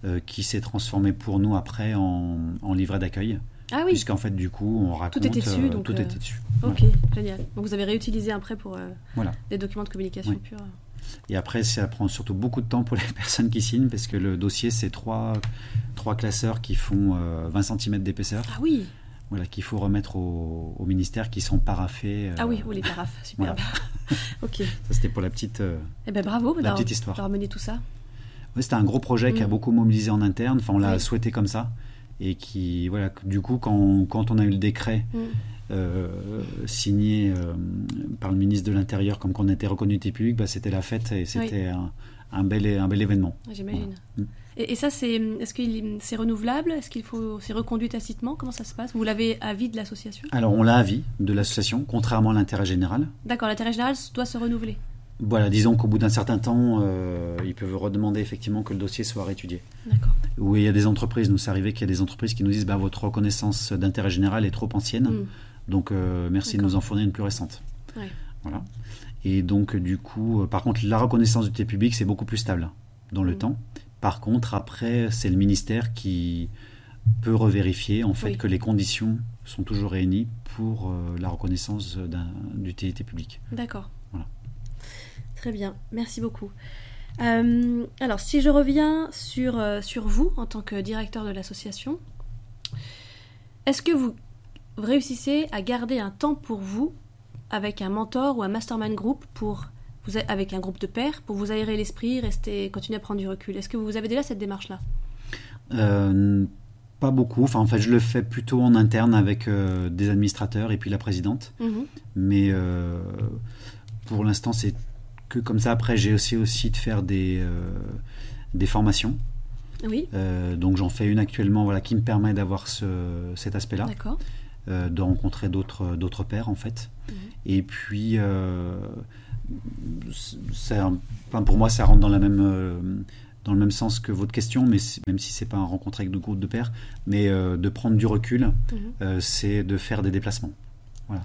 euh, qui s'est transformé pour nous après en, en livret d'accueil. Ah oui, Puisqu'en fait, du coup, on raconte... était dessus, euh, donc, tout euh, était dessus. ok, génial. Donc vous avez réutilisé après pour euh, Voilà. des documents de communication Oui. pure. Et après, ça prend surtout beaucoup de temps pour les personnes qui signent, parce que le dossier, c'est trois, trois classeurs qui font euh, 20 cm d'épaisseur, Ah oui, voilà, qu'il faut remettre au, au ministère, qui sont paraffés. euh, ah oui, ou les paraphes, super. ok. Ça, c'était pour la petite... euh, Eh ben bravo La petite histoire. d'avoir mené tout ça. Ouais, c'était un gros projet qui a Mm. beaucoup mobilisé en interne. Enfin, on l'a Oui. souhaité comme ça. Et qui, voilà, du coup, quand, quand on a eu le décret Mm. Euh, signé euh, par le ministre de l'Intérieur, comme qu'on était reconnu utilité publique, bah, c'était la fête et c'était un, un bel, un bel événement. Ah, J'imagine. Mm. Et, ça, c'est est-ce que c'est renouvelable? Est-ce qu'il faut c'est reconduit tacitement? Comment ça se passe? Vous l'avez à vie de l'association? Alors, on l'a à vie de l'association, contrairement à l'intérêt général. D'accord, l'intérêt général doit se renouveler. Voilà, disons qu'au bout d'un certain temps, euh, ils peuvent redemander effectivement que le dossier soit réétudié. D'accord. Où il y a des entreprises, nous c'est arrivé qu'il y a des entreprises qui nous disent bah, votre reconnaissance d'intérêt général est trop ancienne, Mm. Donc euh, merci de nous en fournir une plus récente. Ouais. Voilà. Et donc, du coup, euh, par contre, la reconnaissance d'utilité publique, c'est beaucoup plus stable dans le Mm. temps. Par contre, après, c'est le ministère qui peut revérifier en fait Oui. que les conditions sont toujours réunies pour euh, la reconnaissance d'un- d'utilité publique. D'accord. Voilà. Très bien, merci beaucoup. Euh, alors, si je reviens sur, euh, sur vous en tant que directeur de l'association, est-ce que vous réussissez à garder un temps pour vous avec un mentor ou un mastermind group pour vous a- avec un groupe de pairs pour vous aérer l'esprit, rester, continuer à prendre du recul Est-ce que vous avez déjà cette démarche-là? Euh, pas beaucoup. Enfin, en fait, je le fais plutôt en interne avec euh, des administrateurs et puis la présidente. Mhm. Mais euh, pour l'instant, c'est que comme ça. Après, j'ai aussi aussi de faire des, des formations. Oui, Euh, donc j'en fais une actuellement voilà, qui me permet d'avoir ce, cet aspect-là, d'accord. Euh, de rencontrer d'autres d'autres pairs en fait. Mhm. Et puis, euh, ça- enfin, pour moi, ça rentre dans, la même, euh, dans le même sens que votre question, mais même si c'est pas un rencontre avec de groupe de pairs, mais euh, de prendre du recul, Mhm. euh, c'est de faire des déplacements. Voilà.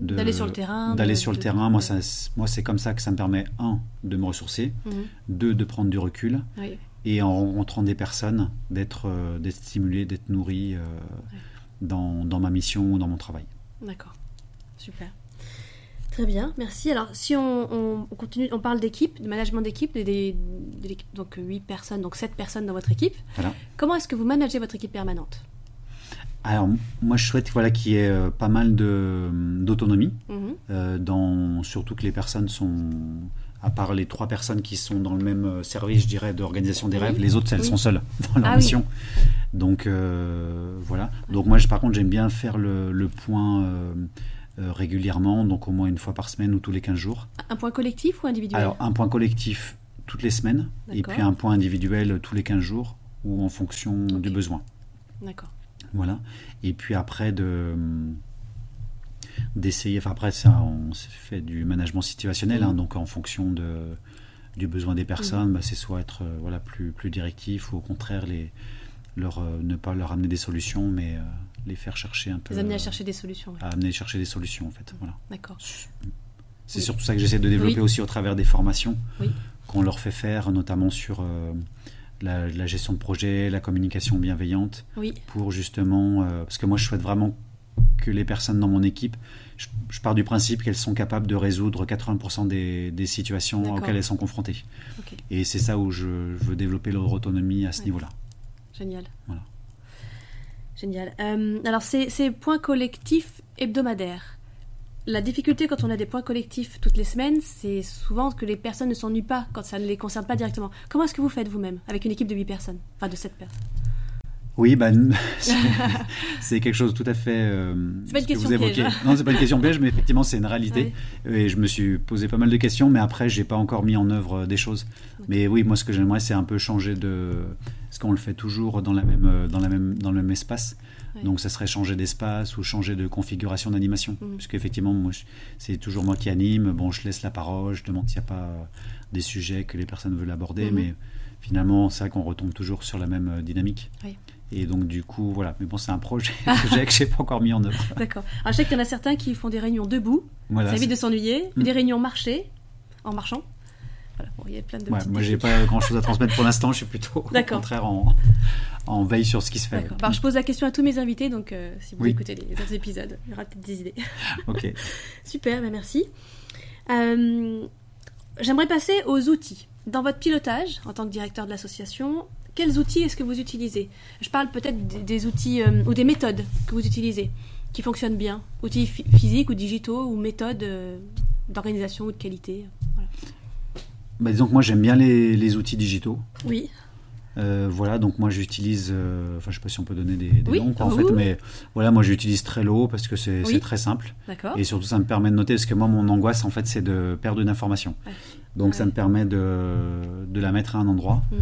D'aller sur le terrain. D'aller sur le de- terrain, moi, ça, moi c'est comme ça que ça me permet, un, de me ressourcer, Mhm. deux, de prendre du recul, Oui. et en rencontrant des personnes, d'être euh, d'être stimulé, d'être nourri euh, dans, dans ma mission ou dans mon travail. D'accord, super. Très bien, merci. Alors, si on, on- on continue, on parle d'équipe, de management d'équipe, donc 8 personnes, donc 7 personnes dans votre équipe. Voilà. Comment est-ce que vous managez votre équipe permanente? Alors, moi, je souhaite voilà, qu'il y ait euh, pas mal d'autonomie, mhm. euh, dans surtout que les personnes sont, à part les trois personnes qui sont dans le même euh, service, je dirais, d'organisation des rêves, les autres, elles sont seules dans leur ah mission. Donc, voilà. Donc, moi, par contre, j'aime bien faire le, point régulièrement, donc au moins une fois par semaine ou tous les 15 jours. Un point collectif ou individuel? Alors, un point collectif toutes les semaines, et puis un point individuel tous les 15 jours, ou en fonction du besoin. D'accord. Voilà. Et puis après, de d'essayer, enfin après ça, on fait du management situationnel, hein, mm. donc en fonction de, du besoin des personnes, mm. bah, c'est soit être euh, voilà, plus, plus directif ou au contraire les, leur, euh, ne pas leur amener des solutions, mais euh, les faire chercher un peu. Les amener à chercher des solutions. À amener à chercher des solutions en fait. Voilà. D'accord. C'est surtout ça que j'essaie de développer aussi au travers des formations qu'on leur fait faire, notamment sur la, gestion de projet, la communication bienveillante, pour justement, parce que moi je souhaite vraiment que les personnes dans mon équipe, je, pars du principe qu'elles sont capables de résoudre 80% des, situations auxquelles elles sont confrontées. Et c'est ça où je, veux développer leur autonomie à ce niveau-là. Génial. Voilà. Génial. Euh, alors, ces, ces points collectifs hebdomadaires, la difficulté quand on a des points collectifs toutes les semaines, c'est souvent que les personnes ne s'ennuient pas quand ça ne les concerne pas directement. Comment est-ce que vous faites vous-même avec une équipe de 8 personnes? Enfin, de 7 personnes? Oui, ben, c'est quelque chose tout à fait. Euh, c'est pas une question piège. Non, c'est pas une question piège, mais effectivement, c'est une réalité. Et je me suis posé pas mal de questions, mais après, j'ai pas encore mis en œuvre euh, des choses. Mais oui, moi, ce que j'aimerais, c'est un peu changer de. Parce qu'on le fait toujours dans, la même, euh, dans, la même, dans le même espace. Donc ça serait changer d'espace ou changer de configuration d'animation. Mmh. Parce qu'effectivement, moi, c'est toujours moi qui anime. Bon, je laisse la parole, je demande s'il n'y a pas des sujets que les personnes veulent aborder, mmh. mais finalement, c'est vrai qu'on retombe toujours sur la même dynamique. Et donc, du coup, voilà. Mais bon, c'est un projet, que je n'ai pas encore mis en œuvre. D'accord. Alors, je sais qu'il y en a certains qui font des réunions debout. ça évite de s'ennuyer. Mmh. Des réunions marchées, en marchant. Voilà. Bon, il y a plein de ouais, Moi, j'ai pas grand chose à transmettre pour l'instant. Je suis plutôt, au contraire, en, en veille sur ce qui se fait. Alors, je pose la question à tous mes invités, donc euh, si vous écoutez les autres épisodes, il y aura peut-être des idées. ok. Super, ben merci. Euh, j'aimerais passer aux outils. Dans votre pilotage, en tant que directeur de l'association, quels outils est-ce que vous utilisez? Je parle peut-être des, outils euh, ou des méthodes que vous utilisez qui fonctionnent bien. Outils physiques ou digitaux ou méthodes d'organisation ou de qualité. Bah, disons que moi j'aime bien les, les, outils digitaux. Oui. Euh, voilà, donc moi j'utilise, euh, enfin je sais pas si on peut donner des, noms en fait, mais voilà, moi j'utilise Trello parce que c'est très simple. Et surtout ça me permet de noter parce que moi mon angoisse en fait c'est de perdre une information. Donc ça me permet de, de, la mettre à un endroit. Mhm.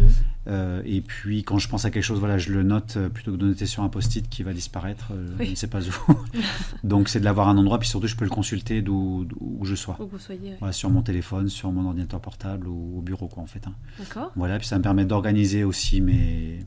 Euh, et puis quand je pense à quelque chose, voilà, je le note euh, plutôt que de noter sur un post-it qui va disparaître. Euh, je ne sais pas où. Donc c'est de l'avoir à un endroit, puis surtout je peux le consulter d'où je sois. Où vous soyez. Voilà, sur mon téléphone, sur mon ordinateur portable ou au bureau quoi en fait. Hein. D'accord. Voilà, puis ça me permet d'organiser aussi mes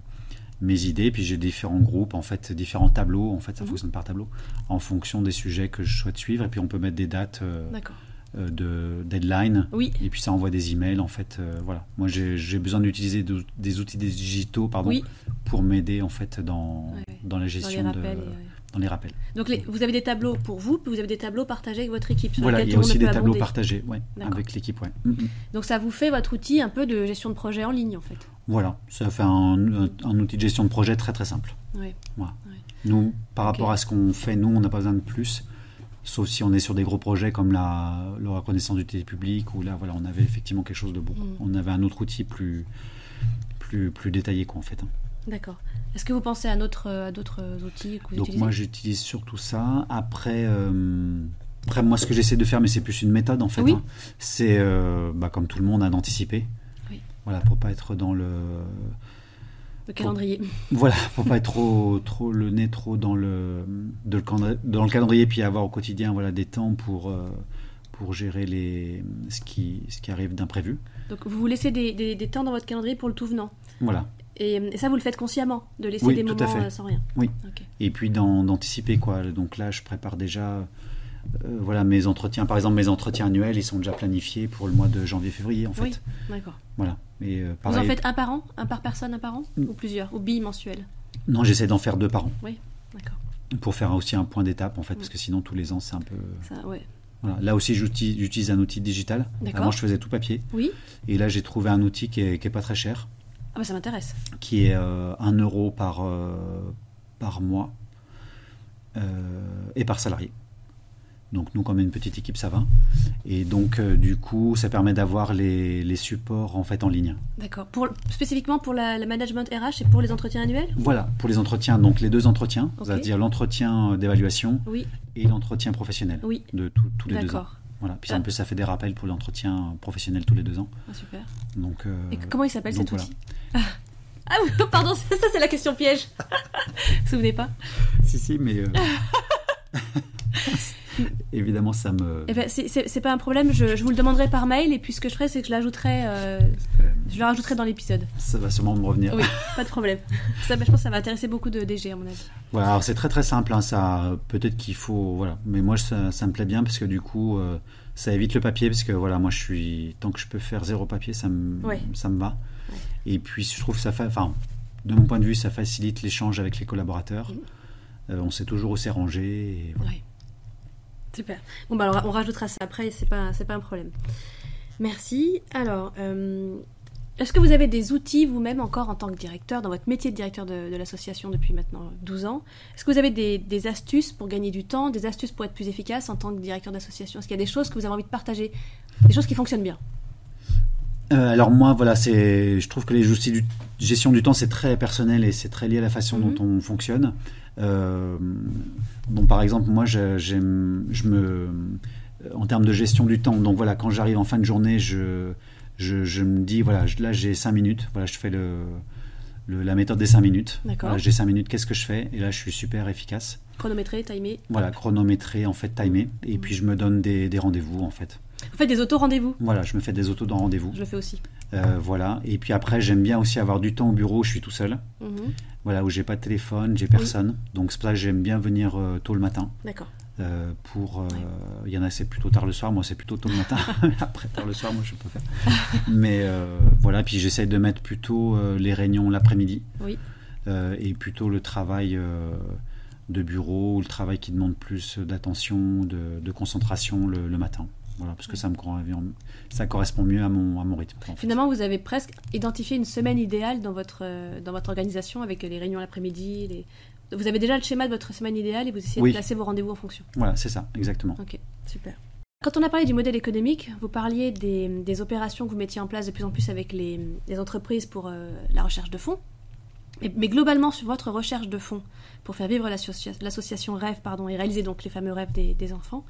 mes idées, puis j'ai différents groupes, en fait, différents tableaux, en fait, ça mhm. fonctionne par tableau, en fonction des sujets que je souhaite suivre, et puis on peut mettre des dates. D'accord de deadline. Oui. Et puis ça envoie des emails. En fait, euh, voilà. Moi, j'ai besoin d'utiliser des outils digitaux, pardon, pour m'aider en fait dans, dans la gestion dans les rappels. De, dans les rappels. Donc, vous avez des tableaux pour vous, puis vous avez des tableaux partagés avec votre équipe. voilà, il y a aussi des tableaux partagés, ouais, avec l'équipe, ouais. Mm, mm. Donc, ça vous fait votre outil un peu de gestion de projet en ligne, en fait. Voilà, ça fait un, un outil de gestion de projet très très simple. Voilà. Nous, par rapport à ce qu'on fait, nous, on n'a pas besoin de plus sauf si on est sur des gros projets comme la, reconnaissance d'utilité publique, où là, voilà, on avait effectivement quelque chose de bon. Mm. On avait un autre outil plus, plus, plus détaillé, quoi, en fait. Hein. D'accord. Est-ce que vous pensez à d'autres, outils que vous Donc moi, j'utilise surtout ça. Après, euh, après, moi, ce que j'essaie de faire, mais c'est plus une méthode, en fait, hein, c'est, euh, bah, comme tout le monde, d'anticiper. Oui. Voilà, pour pas être dans le le calendrier. voilà, pour pas être trop, trop le nez trop dans le, de le, dans le calendrier, puis avoir au quotidien voilà, des temps pour, euh, pour gérer les, ce, qui, ce qui arrive d'imprévu. Donc vous vous laissez des, des, temps dans votre calendrier pour le tout venant Voilà. Et, ça, vous le faites consciemment, de laisser des moments euh, sans rien Oui. Et puis d'anticiper, quoi. Donc là, je prépare déjà euh, voilà, mes entretiens, par exemple, mes entretiens annuels, ils sont déjà planifiés pour le mois de janvier-février, en fait. Oui, d'accord. Voilà. Euh, Vous en faites un par an Un par personne, un par an mm. Ou plusieurs Ou bimensuel? Non, j'essaie d'en faire deux par an. Oui, d'accord. Pour faire aussi un point d'étape, en fait, parce que sinon, tous les ans, c'est un peu. Ça, ouais. Voilà. Là aussi, j'utilise un outil digital. Avant, je faisais tout papier. Oui. Et là, j'ai trouvé un outil qui est, pas très cher. Ah, bah ça m'intéresse. Qui est 1 euh, euro par, par mois et par salarié. Donc nous, comme une petite équipe, ça va. Et donc, euh, du coup, ça permet d'avoir les, les, supports en fait en ligne. D'accord. Pour, spécifiquement pour la, management RH et pour les entretiens annuels? Voilà, pour les entretiens, donc les deux entretiens, c'est-à-dire l'entretien d'évaluation et l'entretien professionnel oui. de tous les deux ans. Voilà. Puis en plus, ça fait des rappels pour l'entretien professionnel tous les deux ans. Ah, super. Donc, euh, et comment il s'appelle cet outil? Ah. ah pardon, ça c'est la question piège. vous vous souvenez pas? Si, si, mais... Euh, Évidemment, ça me. Eh ben, c'est pas un problème, je, vous le demanderai par mail et puis ce que je ferai, c'est que je l'ajouterai euh, je le rajouterai dans l'épisode. Ça va sûrement me revenir. Oui, pas de problème. Ça, ben, je pense que ça va intéresser beaucoup de DG, à mon avis. Voilà, alors c'est très très simple, hein, ça. Peut-être qu'il faut. Voilà. Mais moi, ça, ça, me plaît bien parce que du coup, euh, ça évite le papier parce que voilà, moi, je suis. Tant que je peux faire zéro papier, ça me, ça me va. Et puis, je trouve que ça. Enfin, de mon point de vue, ça facilite l'échange avec les collaborateurs. Euh, on sait toujours où c'est rangé. Et voilà. Super. Bon, bah alors on rajoutera ça après, c'est pas, pas un problème. Merci. Alors, euh, est-ce que vous avez des outils vous-même encore en tant que directeur, dans votre métier de directeur de, l'association depuis maintenant 12 ans? Est-ce que vous avez des, astuces pour gagner du temps, des astuces pour être plus efficace en tant que directeur d'association? Est-ce qu'il y a des choses que vous avez envie de partager? Des choses qui fonctionnent bien? Euh, alors moi, voilà, c'est, je trouve que les outils de gestion du temps, c'est très personnel et c'est très lié à la façon dont mhm. on fonctionne. Euh, bon, par exemple, moi, je me, en termes de gestion du temps, donc voilà, quand j'arrive en fin de journée, je, je, me dis, voilà, là j'ai 5 minutes, voilà, je fais le, la méthode des 5 minutes. j'ai 5 minutes, qu'est-ce que je fais? Et là, je suis super efficace. Chronométré, timé Voilà, chronométré, en fait, timé. Et puis, je me donne des, des rendez-vous, en fait. Vous faites des auto-rendez-vous? Voilà, je me fais des autos dans rendez-vous. Je le fais aussi. Euh, voilà. Et puis après, j'aime bien aussi avoir du temps au bureau où je suis tout seul. Mhm. Voilà, où j'ai pas de téléphone, j'ai personne. Donc c'est pour ça que j'aime bien venir euh, tôt le matin. D'accord. Euh, pour, il y en a c'est plutôt tard le soir, moi c'est plutôt tôt le matin. après tard le soir, moi je peux faire. Mais voilà, puis j'essaie de mettre plutôt les réunions l'après-midi. Oui. et plutôt le travail de bureau ou le travail qui demande plus d'attention, de, concentration le matin. Voilà, parce que ça, me, ça correspond mieux à mon, à mon rythme. Finalement, vous avez presque identifié une semaine idéale dans votre, euh, dans votre organisation avec les réunions l'après-midi. Les... Vous avez déjà le schéma de votre semaine idéale et vous essayez de placer vos rendez-vous en fonction. Voilà, c'est ça, exactement. Ok, super. Quand on a parlé du modèle économique, vous parliez des, des opérations que vous mettiez en place de plus en plus avec les, les entreprises pour euh, la recherche de fonds. Mais, mais, globalement, sur votre recherche de fonds pour faire vivre l'association Rêve pardon, et réaliser donc les fameux rêves des, des enfants,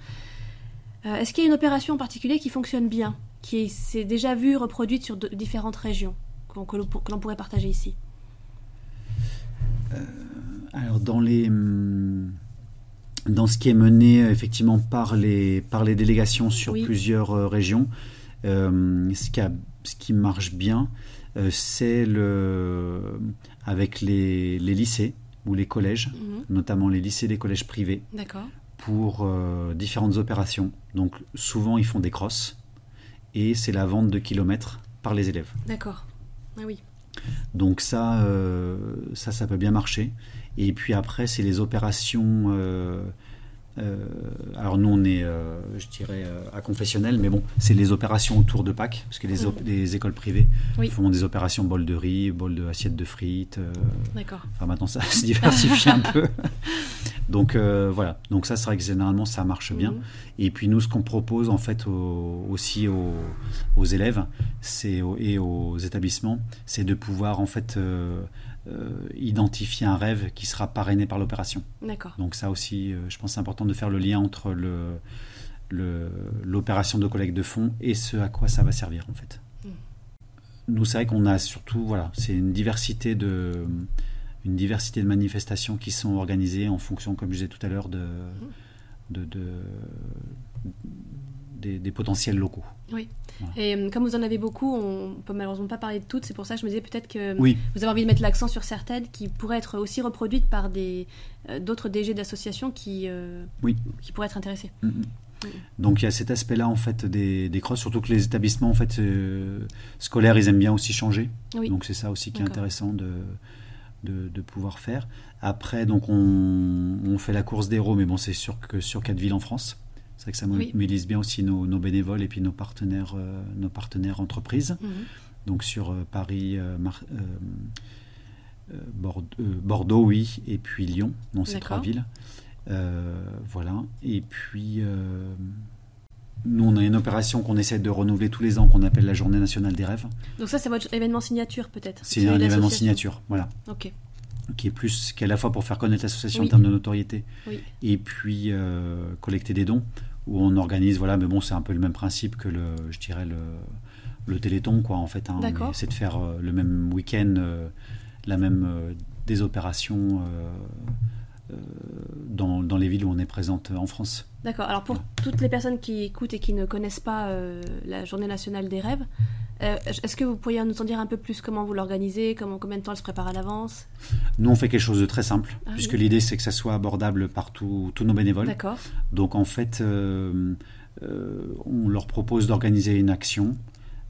euh, est-ce qu'il y a une opération en particulier qui fonctionne bien, qui s'est déjà vue reproduite sur différentes régions, que, l'on pourrait partager ici? Euh, Alors, dans les. Hum, dans ce qui est mené effectivement par les, par les délégations sur plusieurs euh, régions, ce, qui ce, qui marche bien, c'est le, avec les, lycées ou les collèges, mhm. notamment les lycées et les collèges privés. Pour euh, différentes opérations. Donc souvent ils font des crosses et c'est la vente de kilomètres par les élèves. D'accord. Ah oui. Donc ça, euh, ça, ça peut bien marcher. Et puis après, c'est les opérations euh, alors nous, on est, euh, je dirais, euh, à confessionnel, mais bon, c'est les opérations autour de Pâques, parce que les, les écoles privées font des opérations bol de riz, bol de assiette de frites. D'accord. Enfin, maintenant, ça se diversifie un peu. Donc voilà, donc ça, c'est vrai que généralement, ça marche bien. Mhm. Et puis nous, ce qu'on propose en fait aussi aux, aux élèves, c'est et aux établissements, c'est de pouvoir en fait identifier un rêve qui sera parrainé par l'opération. D'accord. Donc ça aussi, euh, je pense c'est important de faire le lien entre le, l'opération de collecte de fonds et ce à quoi ça va servir en fait. Hmm. Nous, c'est vrai qu'on a surtout, voilà, c'est une diversité de, une diversité de manifestations qui sont organisées en fonction, comme je disais tout à l'heure, de, hmm. de, des, potentiels locaux. Oui. Et euh, comme vous en avez beaucoup, on peut malheureusement pas parler de toutes. C'est pour ça que je me disais peut-être que vous avez envie de mettre l'accent sur certaines qui pourraient être aussi reproduites par des euh, d'autres DG d'associations qui, euh, oui. qui pourraient être intéressés. Mm. Donc il y a cet aspect-là en fait des, des crosses, surtout que les établissements en fait scolaires ils aiment bien aussi changer. Donc c'est ça aussi qui est intéressant de, de, de, pouvoir faire. Après donc on, on fait la course des héros, mais bon c'est sûr que sur quatre villes en France. C'est vrai que ça mobilise bien aussi nos, bénévoles et puis nos partenaires, euh, nos partenaires entreprises. Mhm. Donc sur euh, Paris, euh, Bordeaux, oui, et puis Lyon, dans ces trois villes. voilà. Et puis, nous, on a une opération qu'on essaie de renouveler tous les ans, qu'on appelle la Journée nationale des rêves. Donc ça, c'est votre événement signature, peut-être C'est un événement signature, voilà. Ok. Qui est plus, qui est à la fois pour faire connaître l'association en termes de notoriété, et puis collecter des dons, où on organise, voilà, mais bon, c'est un peu le même principe que le, je dirais, le, le Téléthon, quoi, en fait. Hein, c'est de faire euh, le même week-end, euh, la même euh, des opérations dans, dans, les villes où on est présente en France. D'accord. Alors pour toutes les personnes qui écoutent et qui ne connaissent pas la Journée nationale des rêves, est-ce que vous pourriez nous en dire un peu plus comment vous l'organisez, comment combien de temps elle se prépare à l'avance? Nous, on fait quelque chose de très simple, ah puisque l'idée c'est que ça soit abordable par tous nos bénévoles. D'accord. Donc en fait, on leur propose d'organiser une action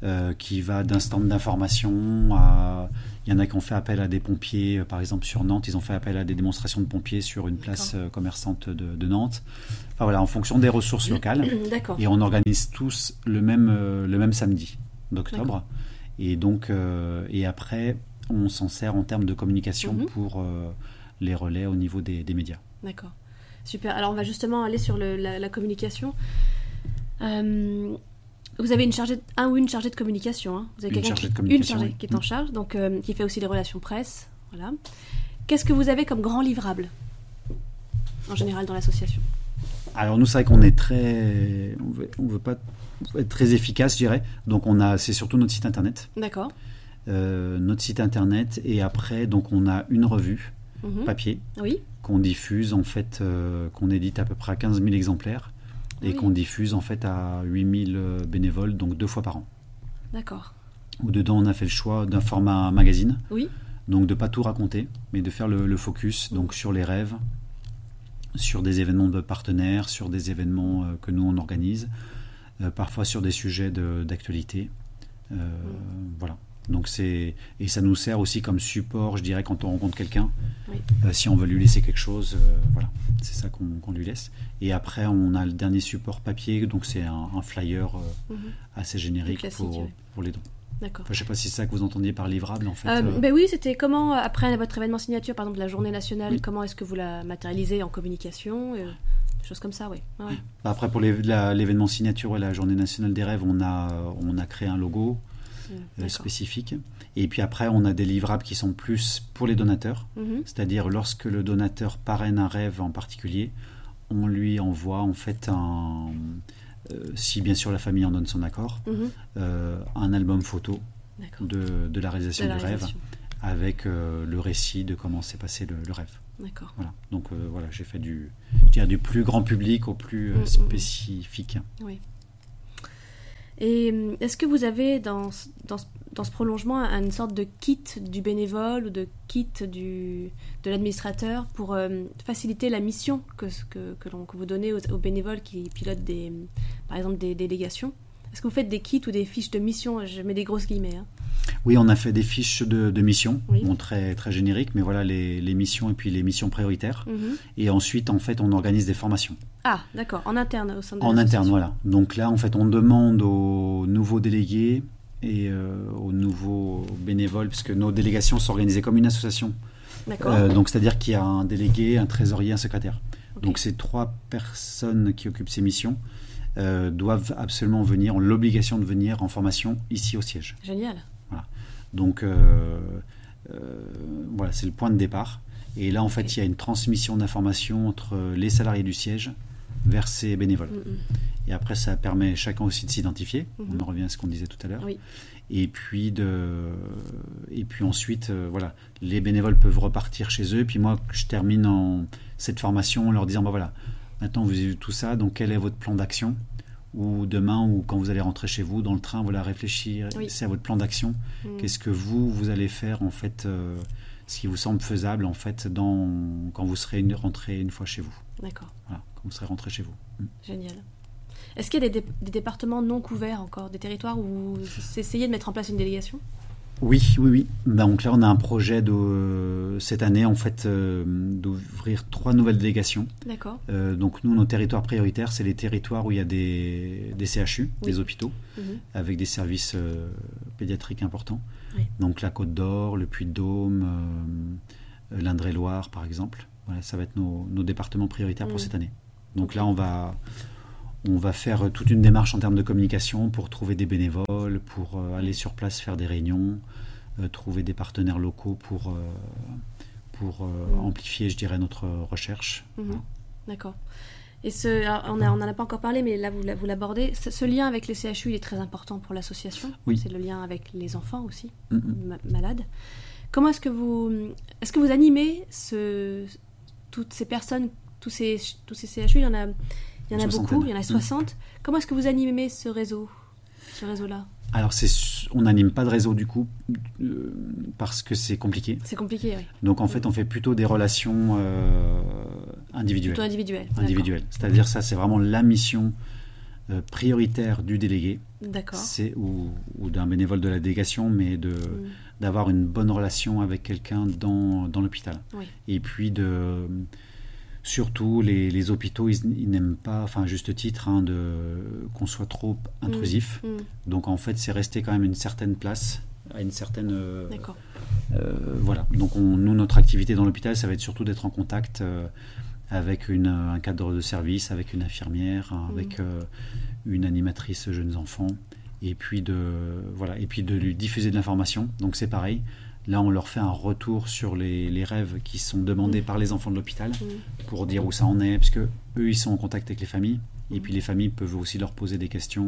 euh, qui va d'un stand d'information à. Il y en a qui ont fait appel à des pompiers, euh, par exemple sur Nantes, ils ont fait appel à des démonstrations de pompiers sur une place euh, commerçante de, Nantes. Enfin voilà, en fonction des ressources locales. Et on organise tous le même, le même samedi d'octobre. Et donc, et après, on s'en sert en termes de communication mhm. pour les relais au niveau des, médias. D'accord. Super. Alors on va justement aller sur la, la, communication. Vous avez une chargée, un ou une chargée de communication. Hein. Vous avez quelqu'un qui, une chargée qui est en mm. charge, donc euh, qui fait aussi les relations presse. Voilà. Qu'est-ce que vous avez comme grand livrable en général dans l'association? Alors nous, c'est vrai qu'on est très, on veut, veut pas être très efficace, je dirais. Donc on a, c'est surtout notre site internet. D'accord. Euh, notre site internet et après, donc on a une revue mhm. papier. Oui. Qu'on diffuse en fait, euh, qu'on édite à peu près à 15 000 exemplaires et qu'on diffuse en fait à 8000 euh, bénévoles, donc deux fois par an. D'accord. Où dedans on a fait le choix d'un format magazine. Oui. Donc de pas tout raconter, mais de faire le, focus donc sur les rêves, sur des événements de partenaires, sur des événements euh, que nous on organise, parfois sur des sujets d'actualité. Voilà. Donc c'est et ça nous sert aussi comme support, je dirais, quand on rencontre quelqu'un. Euh, si on veut lui laisser quelque chose, euh, voilà, c'est ça qu'on lui laisse. Et après, on a le dernier support papier, donc c'est un, flyer euh, mhm. assez générique pour, pour les dons. D'accord. je ne sais pas si c'est ça que vous entendiez par livrable en fait. Ben oui, c'était comment après votre événement signature, par exemple la journée nationale, comment est-ce que vous la matérialisez en communication choses comme ça, oui. Bah, après, pour l'événement signature, la journée nationale des rêves, on a, on a créé un logo, euh, spécifiques. Et puis après, on a des livrables qui sont plus pour les donateurs, mhm. c'est-à-dire lorsque le donateur parraine un rêve en particulier, on lui envoie en fait un, euh, si bien sûr la famille en donne son accord, mhm. euh, un album photo de, de, la réalisation du rêve avec le récit de comment s'est passé le, rêve. D'accord. Voilà. Donc voilà, j'ai fait du, du plus grand public au plus mm, mm, mm. spécifique. Oui. Et euh, est-ce que vous avez dans, dans, dans, ce prolongement une sorte de kit du bénévole ou de kit du, de l'administrateur pour euh, faciliter la mission que, que, que, que vous donnez aux, bénévoles qui pilotent des, par exemple des délégations? Est-ce que vous faites des kits ou des fiches de mission? Je mets des grosses guillemets. Hein. Oui, on a fait des fiches de, de mission, très, très génériques, mais voilà les, les, missions et puis les missions prioritaires. Mhm. Et ensuite, en fait, on organise des formations. Ah, d'accord, en interne au sein de En interne, voilà. Donc là, en fait, on demande aux nouveaux délégués et euh, aux nouveaux bénévoles, puisque nos délégations sont organisées comme une association. D'accord. Euh, donc, c'est-à-dire qu'il y a un délégué, un trésorier, un secrétaire. Donc, ces trois personnes qui occupent ces missions euh, doivent absolument venir, ont l'obligation de venir en formation ici au siège. Génial. Donc euh, euh, voilà, c'est le point de départ. Et là, en fait, il y a une transmission d'informations entre les salariés du siège vers ces bénévoles. Mm, mm. Et après, ça permet chacun aussi de s'identifier. Mm-hmm. On en revient à ce qu'on disait tout à l'heure. Et puis de, et puis ensuite, euh, voilà, les bénévoles peuvent repartir chez eux. Et puis moi, je termine en cette formation en leur disant, bah voilà, maintenant vous avez vu tout ça, donc quel est votre plan d'action? Ou demain ou quand vous allez rentrer chez vous dans le train, voilà, réfléchir c'est à votre plan d'action. Mm. Qu'est-ce que vous, vous allez faire en fait, euh, ce qui vous semble faisable en fait dans, quand vous serez rentré une fois chez vous. D'accord. Voilà, quand vous serez rentré chez vous. Mm. Génial. Est-ce qu'il y a des, départements non couverts encore, des territoires où vous essayez de mettre en place une délégation? Oui, oui, oui. Donc là, on a un projet de cette année, en fait, euh, d'ouvrir trois nouvelles délégations. D'accord. Euh, donc nous, nos territoires prioritaires, c'est les territoires où il y a des, des CHU, des hôpitaux, mhm. avec des services euh, pédiatriques importants. Donc la Côte d'Or, le Puy-de-Dôme, l'Indre-et-Loire, par exemple. voilà, ça va être nos, départements prioritaires pour mm. cette année. Donc là, on va, on va faire toute une démarche en termes de communication pour trouver des bénévoles, pour aller sur place faire des réunions, trouver des partenaires locaux pour, pour amplifier, je dirais, notre recherche. Mm-hmm. D'accord. Et ce, on n'en a pas encore parlé, mais là, vous, l'abordez. Ce, lien avec les CHU, il est très important pour l'association. Oui. C'est le lien avec les enfants aussi, malades. Comment est-ce que vous, est-ce que vous animez ce, toutes ces personnes, tous ces, tous ces CHU Il y en a, il y en a beaucoup, il y en a 60. Comment est-ce que vous animez ce réseau, ce réseau-là alors, on n'anime pas de réseau du coup, euh, parce que c'est compliqué. C'est compliqué, oui. Donc, en fait, on fait plutôt des relations euh, individuelles. Plutôt individuelles. Individuelles. C'est-à-dire, ça, c'est vraiment la mission euh, prioritaire du délégué. D'accord. Ou, ou d'un bénévole de la délégation, mais de, mm. d'avoir une bonne relation avec quelqu'un dans, dans l'hôpital. Oui. Et puis de Surtout, les, hôpitaux, ils, n'aiment pas, enfin, à juste titre, hein, de, qu'on soit trop intrusif. Mm, mm. Donc, en fait, c'est rester quand même une certaine place, à une certaine. Euh, D'accord. Euh, voilà. Donc, on, nous, notre activité dans l'hôpital, ça va être surtout d'être en contact euh, avec une, un cadre de service, avec une infirmière, hein, avec mm. une animatrice jeunes enfants, et puis de voilà, et puis de lui diffuser de l'information. Donc, c'est pareil. Là, on leur fait un retour sur les, rêves qui sont demandés mm. par les enfants de l'hôpital mm. pour dire où ça en est, parce que eux, ils sont en contact avec les familles, et mm. puis les familles peuvent aussi leur poser des questions.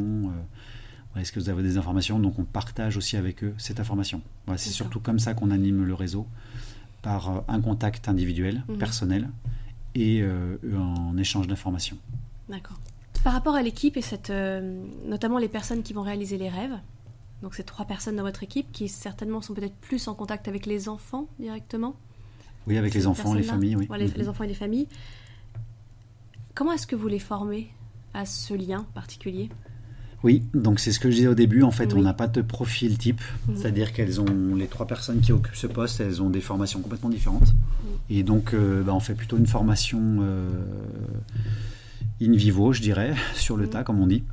Euh, est-ce que vous avez des informations? Donc, on partage aussi avec eux cette information. c'est surtout comme ça qu'on anime le réseau, par euh, un contact individuel, personnel, et euh, un échange d'informations. D'accord. Par rapport à l'équipe et cette, notamment les personnes qui vont réaliser les rêves, donc c'est trois personnes dans votre équipe qui certainement sont peut-être plus en contact avec les enfants directement. Oui, avec les enfants, les familles, oui. les, mm-hmm. enfants et les familles. Comment est-ce que vous les formez à ce lien particulier? Oui, donc c'est ce que je disais au début. En fait, on n'a pas de profil type, mm-hmm. c'est-à-dire qu'elles ont les trois personnes qui occupent ce poste, elles ont des formations complètement différentes. Et donc, euh, bah, on fait plutôt une formation euh, in vivo, je dirais, sur le tas, comme on dit.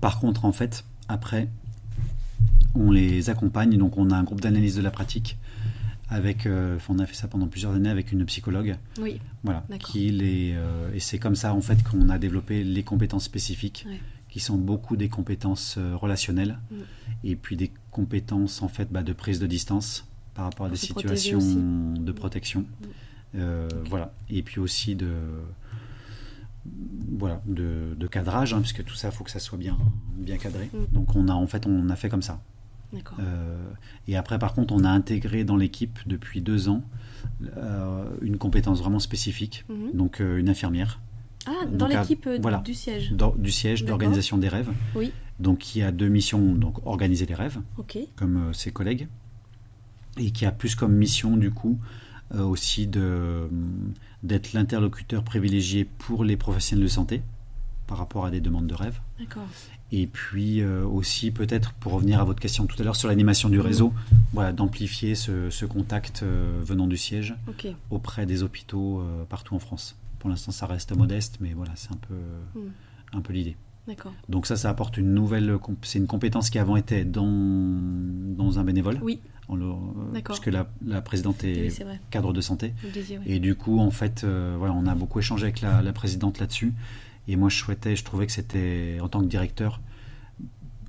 Par contre, en fait, après, on les accompagne. Donc, on a un groupe d'analyse de la pratique. Avec, euh, on a fait ça pendant plusieurs années avec une psychologue. Oui. Voilà. Qui les, euh, et c'est comme ça en fait qu'on a développé les compétences spécifiques, qui sont beaucoup des compétences euh, relationnelles, mm. et puis des compétences en fait bah, de prise de distance par rapport à des situations de protection. Mm. Voilà. Et puis aussi de voilà, de, cadrage, hein, puisque tout ça, il faut que ça soit bien, bien cadré. Mm. Donc on a en fait, on a fait comme ça. Euh, et après, par contre, on a intégré dans l'équipe depuis deux ans euh, une compétence vraiment spécifique, mhm. donc euh, une infirmière. Ah, dans l'équipe du siège. du siège d'organisation des rêves. Oui. Donc, qui a deux missions, donc organiser les rêves, comme ses collègues, et qui a plus comme mission, du coup, aussi de d'être l'interlocuteur privilégié pour les professionnels de santé par rapport à des demandes de rêve. D'accord. Et puis euh, aussi, peut-être, pour revenir à votre question tout à l'heure sur l'animation du réseau, voilà, d'amplifier ce, contact euh, venant du siège auprès des hôpitaux euh, partout en France. Pour l'instant, ça reste modeste, mais voilà, c'est un peu, hmm. un peu l'idée. Donc ça, ça apporte une nouvelle... C'est une compétence qui avant était dans, dans un bénévole. Oui. puisque la, la, présidente est, cadre de santé. Et du coup, en fait, voilà, on a beaucoup échangé avec la, la présidente là-dessus. Et moi, je souhaitais, je trouvais que c'était, en tant que directeur,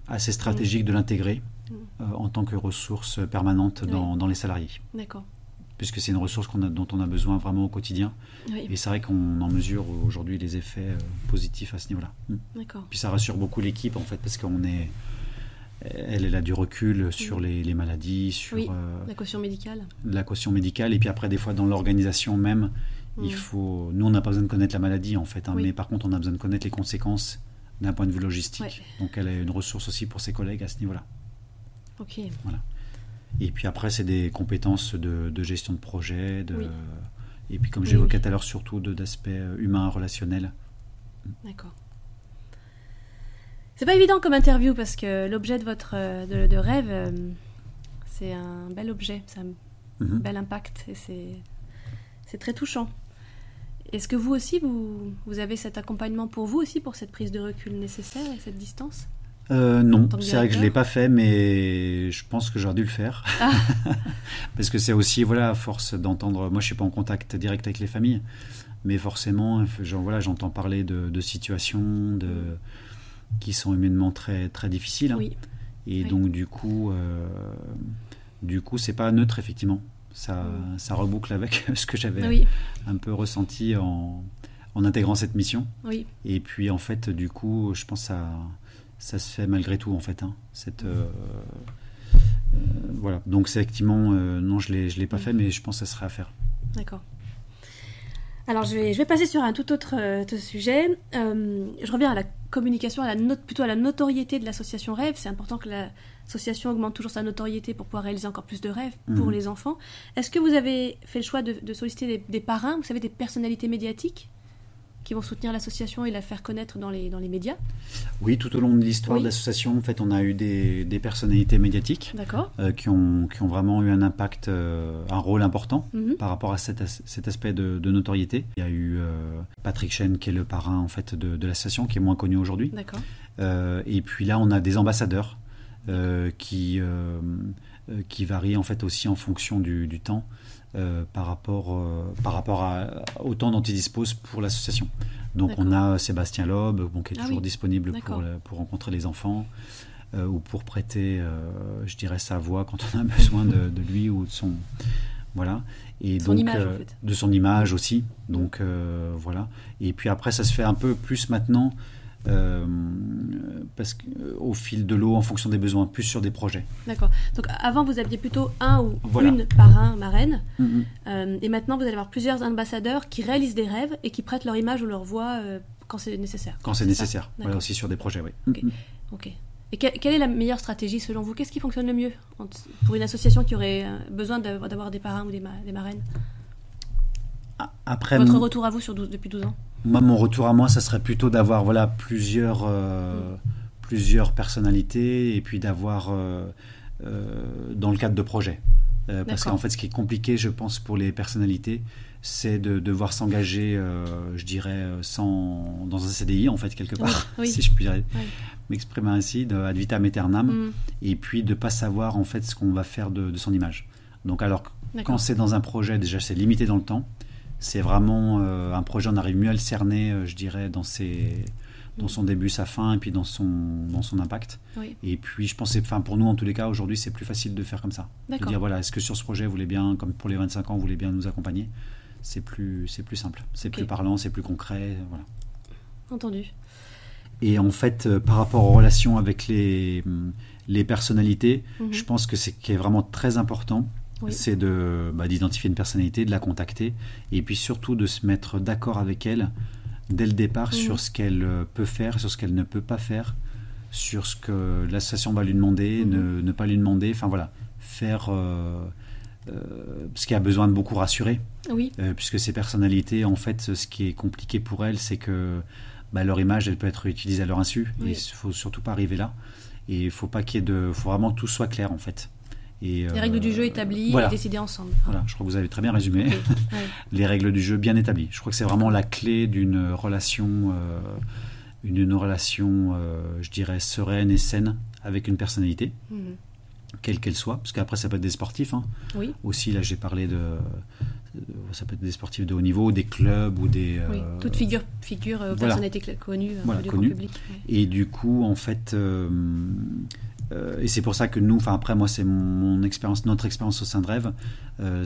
assez stratégique de l'intégrer mm. euh, en tant que ressource permanente dans, les salariés. D'accord. Puisque c'est une ressource a, dont on a besoin vraiment au quotidien. Et c'est vrai qu'on en mesure aujourd'hui les effets euh, positifs à ce niveau-là. Mm. D'accord. Puis ça rassure beaucoup l'équipe, en fait, parce qu'on est elle, elle a du recul sur mm. les, maladies, sur oui, euh, la caution médicale. La caution médicale, et puis après, des fois, dans l'organisation même, il faut, nous, on n'a pas besoin de connaître la maladie en fait, hein, mais par contre, on a besoin de connaître les conséquences d'un point de vue logistique. Donc, elle est une ressource aussi pour ses collègues à ce niveau-là. Ok. Voilà. Et puis après, c'est des compétences de, gestion de projet, de, et puis comme j'évoquais tout à l'heure, surtout d'aspect humain, relationnel. D'accord. C'est pas évident comme interview parce que l'objet de votre de, rêve, euh, c'est un bel objet, a un mhm. bel impact et c'est très touchant. Est-ce que vous aussi, vous, vous, avez cet accompagnement pour vous aussi, pour cette prise de recul nécessaire et cette distance euh, non, c'est vrai que je l'ai pas fait, mais je pense que j'aurais dû le faire. Ah. Parce que c'est aussi, voilà, à force d'entendre. Moi, je suis pas en contact direct avec les familles, mais forcément, genre, voilà, j'entends parler de, situations de, qui sont humainement très, très difficiles. Hein. Oui. Et donc, du coup, euh, du coup, c'est pas neutre, effectivement. Ça, ça reboucle avec ce que j'avais un peu ressenti en, en intégrant cette mission. Oui. Et puis, en fait, du coup, je pense à ça se fait malgré tout en fait. Hein, cette, euh, euh, voilà. Donc c'est effectivement, euh, non, je je l'ai pas fait, mais je pense que ça serait à faire. D'accord. Alors je vais, je vais passer sur un tout autre, sujet. je reviens à la communication, à la note, plutôt à la notoriété de l'association Rêve. C'est important que l'association augmente toujours sa notoriété pour pouvoir réaliser encore plus de rêves pour mhm. les enfants. Est-ce que vous avez fait le choix de, solliciter des, parrains, vous savez, des personnalités médiatiques qui vont soutenir l'association et la faire connaître dans les, dans les médias? Oui, tout au long de l'histoire de l'association, en fait, on a eu des, des personnalités médiatiques euh, qui, ont, qui ont vraiment eu un impact, euh, un rôle important mhm. par rapport à cet, cet aspect de, notoriété. Il y a eu euh, Patrick Chen, qui est le parrain en fait, de, de l'association, qui est moins connu aujourd'hui. et puis là, on a des ambassadeurs qui, qui varient en fait aussi en fonction du, du temps. Euh, par rapport, euh, par rapport à, au temps dont il dispose pour l'association. Donc on a Sébastien Loeb, bon, qui est ah toujours disponible pour, pour, rencontrer les enfants euh, ou pour prêter, je dirais, sa voix quand on a besoin de, lui ou de son... Voilà. Et son donc, image, de son image aussi. Donc voilà. Et puis après, ça se fait un peu plus maintenant euh, parce qu'au fil de l'eau, en fonction des besoins, plus sur des projets. D'accord. Donc avant, vous aviez plutôt un ou une parrain, marraine, mm-hmm. euh, et maintenant, vous allez avoir plusieurs ambassadeurs qui réalisent des rêves et qui prêtent leur image ou leur voix euh, quand c'est nécessaire. Quand c'est nécessaire. Voilà, aussi sur des projets, oui. Ok. Mm-hmm. Et quelle est la meilleure stratégie selon vous? Qu'est-ce qui fonctionne le mieux pour une association qui aurait besoin d'avoir des parrains ou des, des marraines? Après, Votre retour à vous sur depuis 12 ans moi, mon retour à moi, ça serait plutôt d'avoir voilà, plusieurs, euh, plusieurs personnalités et puis d'avoir euh, euh, dans le cadre de projets. parce qu'en fait, ce qui est compliqué, je pense, pour les personnalités, c'est de devoir s'engager, je dirais, sans, dans un CDI, en fait, quelque part, si je puis m'exprimer ainsi, de ad vitam aeternam, mm. et puis de ne pas savoir, en fait, ce qu'on va faire de, de son image. Donc, alors, quand c'est dans un projet, déjà, c'est limité dans le temps c'est vraiment euh, un projet, on arrive mieux à le cerner, euh, je dirais, dans, ses, dans son début, sa fin, et puis dans son, dans son impact. Et puis, je pensais, enfin, pour nous, en tous les cas, aujourd'hui, c'est plus facile de faire comme ça. De dire, voilà, est-ce que sur ce projet, vous voulez bien, comme pour les 25 ans, vous voulez bien nous accompagner? C'est plus, c'est plus simple, c'est plus parlant, c'est plus concret, voilà. Entendu. Et en fait, euh, par rapport aux relations avec les, les personnalités, mhm. je pense que c'est qui est vraiment très important c'est de bah, d'identifier une personnalité, de la contacter, et puis surtout de se mettre d'accord avec elle dès le départ sur mhm. ce qu'elle euh, peut faire, sur ce qu'elle ne peut pas faire, sur ce que l'association va lui demander, mhm. ne, pas lui demander, enfin voilà, faire euh, euh, ce qui a besoin de beaucoup rassurer. Oui. puisque ces personnalités, en fait, ce qui est compliqué pour elles, c'est que bah, leur image, elle peut être utilisée à leur insu, et il ne faut surtout pas arriver là. Et il faut pas qu'il y ait de, faut vraiment que tout soit clair en fait les règles du jeu euh, établies et décidées ensemble. Voilà, je crois que vous avez très bien résumé. les règles du jeu bien établies. Je crois que c'est vraiment la clé d'une relation, euh, une, relation, euh, je dirais, sereine et saine avec une personnalité, mhm. quelle qu'elle soit. Parce qu'après, ça peut être des sportifs. Hein. Oui. Aussi, là, j'ai parlé de. Ça peut être des sportifs de haut niveau, des clubs ou des. Oui, toute figure, figure personnalité connue du public. Et du coup, en fait euh, et c'est pour ça que nous, enfin après moi c'est mon, expérience, notre expérience au sein de Rêve, euh,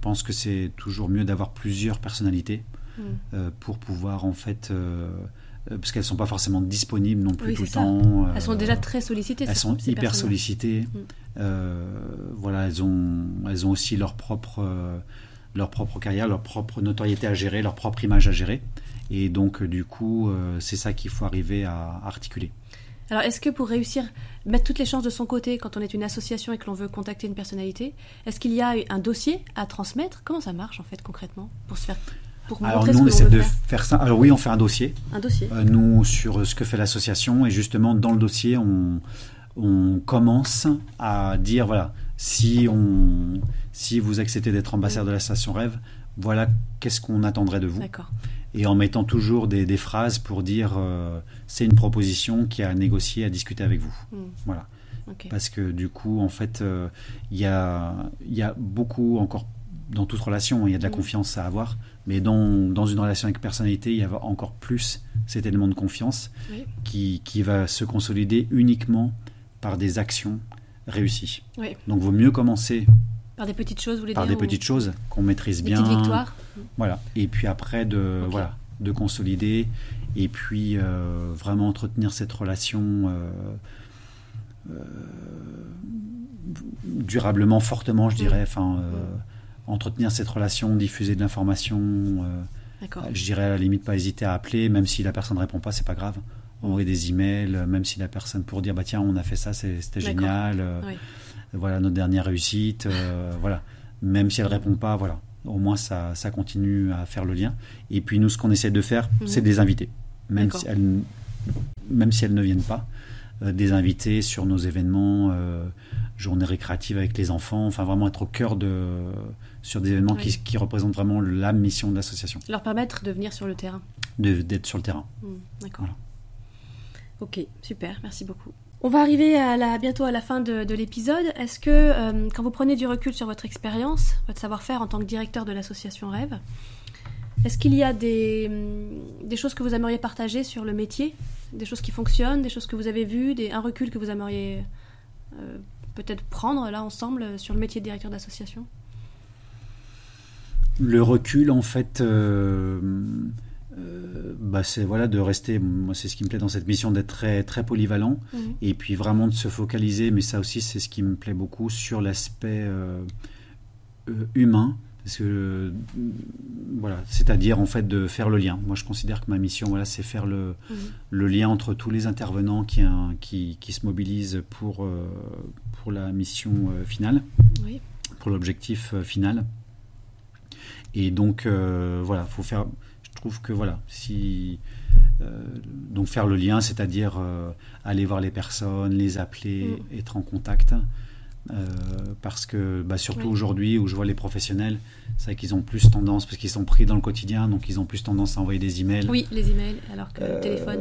pense que c'est toujours mieux d'avoir plusieurs personnalités mm. euh, pour pouvoir en fait parce qu'elles sont pas forcément disponibles non plus tout le temps. elles sont déjà très sollicitées. Elles sont hyper sollicitées. Mm. voilà, elles ont, elles ont aussi leur propre, leur propre carrière, leur propre notoriété à gérer, leur propre image à gérer. Et donc, du coup, c'est ça qu'il faut arriver à articuler. Alors, est-ce que pour réussir, mettre toutes les chances de son côté quand on est une association et que l'on veut contacter une personnalité, est-ce qu'il y a un dossier à transmettre? Comment ça marche en fait concrètement pour se faire pour Alors nous, on essaie de faire? ça. Alors oui, on fait un dossier. Un dossier. Euh, nous sur ce que fait l'association et justement dans le dossier, on, on commence à dire voilà si on si vous acceptez d'être ambassadeur de l'association Rêve, voilà qu'est-ce qu'on attendrait de vous. D'accord. Et en mettant toujours des, phrases pour dire c'est une proposition qui a négocié, à discuter avec vous. Hmm. Voilà. Parce que du coup, en fait, il y, a, y a beaucoup encore dans toute relation, il y a de la hmm. confiance à avoir, mais dans, dans, une relation avec personnalité, il y a encore plus cet élément de confiance qui, qui, va se consolider uniquement par des actions réussies. Oui. Donc, vaut mieux commencer par des petites choses, vous voulez par des petites choses qu'on maîtrise bien. Petites victoires. Voilà. Et puis après de voilà de consolider et puis euh, vraiment entretenir cette relation euh, euh, durablement, fortement, je mm. dirais. Enfin, mm. entretenir cette relation, diffuser de l'information. je dirais à la limite pas hésiter à appeler, même si la personne ne répond pas, c'est pas grave envoyer des emails, même si la personne pour dire bah tiens on a fait ça, c'était génial, euh, voilà notre dernière réussite, euh, voilà. Même si elle répond pas, voilà. Au moins ça, ça continue à faire le lien. Et puis nous ce qu'on essaie de faire, mhm. c'est des invités, même si elles, même si elles ne viennent pas, euh, des invités sur nos événements, journées récréatives avec les enfants, enfin vraiment être au cœur de sur des événements qui, qui, représentent vraiment la mission de l'association. Leur permettre de venir sur le terrain. D'être sur le terrain. Mhm, d'accord. Ok, super, merci beaucoup. On va arriver bientôt à la fin de, l'épisode. Est-ce que, euh, quand vous prenez du recul sur votre expérience, votre savoir-faire en tant que directeur de l'association Rêve, est-ce qu'il y a des, des, choses que vous aimeriez partager sur le métier? Des choses qui fonctionnent, des choses que vous avez vues, des, un recul que vous aimeriez euh, peut-être prendre là ensemble sur le métier de directeur d'association? Le recul, en fait. Euh, euh, bah c'est voilà de rester moi c'est ce qui me plaît dans cette mission d'être très très polyvalent mhm. et puis vraiment de se focaliser mais ça aussi c'est ce qui me plaît beaucoup sur l'aspect euh, euh, humain parce que voilà c'est-à-dire en fait de faire le lien moi je considère que ma mission voilà c'est faire le, mhm. le lien entre tous les intervenants qui qui, qui se mobilisent pour pour la mission finale pour l'objectif final et donc voilà faut faire trouve que voilà, si euh, donc faire le lien, c'est-à-dire euh, aller voir les personnes, les appeler, mm. être en contact, euh, parce que bah, surtout aujourd'hui où je vois les professionnels, c'est vrai qu'ils ont plus tendance, parce qu'ils sont pris dans le quotidien, donc ils ont plus tendance à envoyer des emails. Oui, les emails, alors que le téléphone.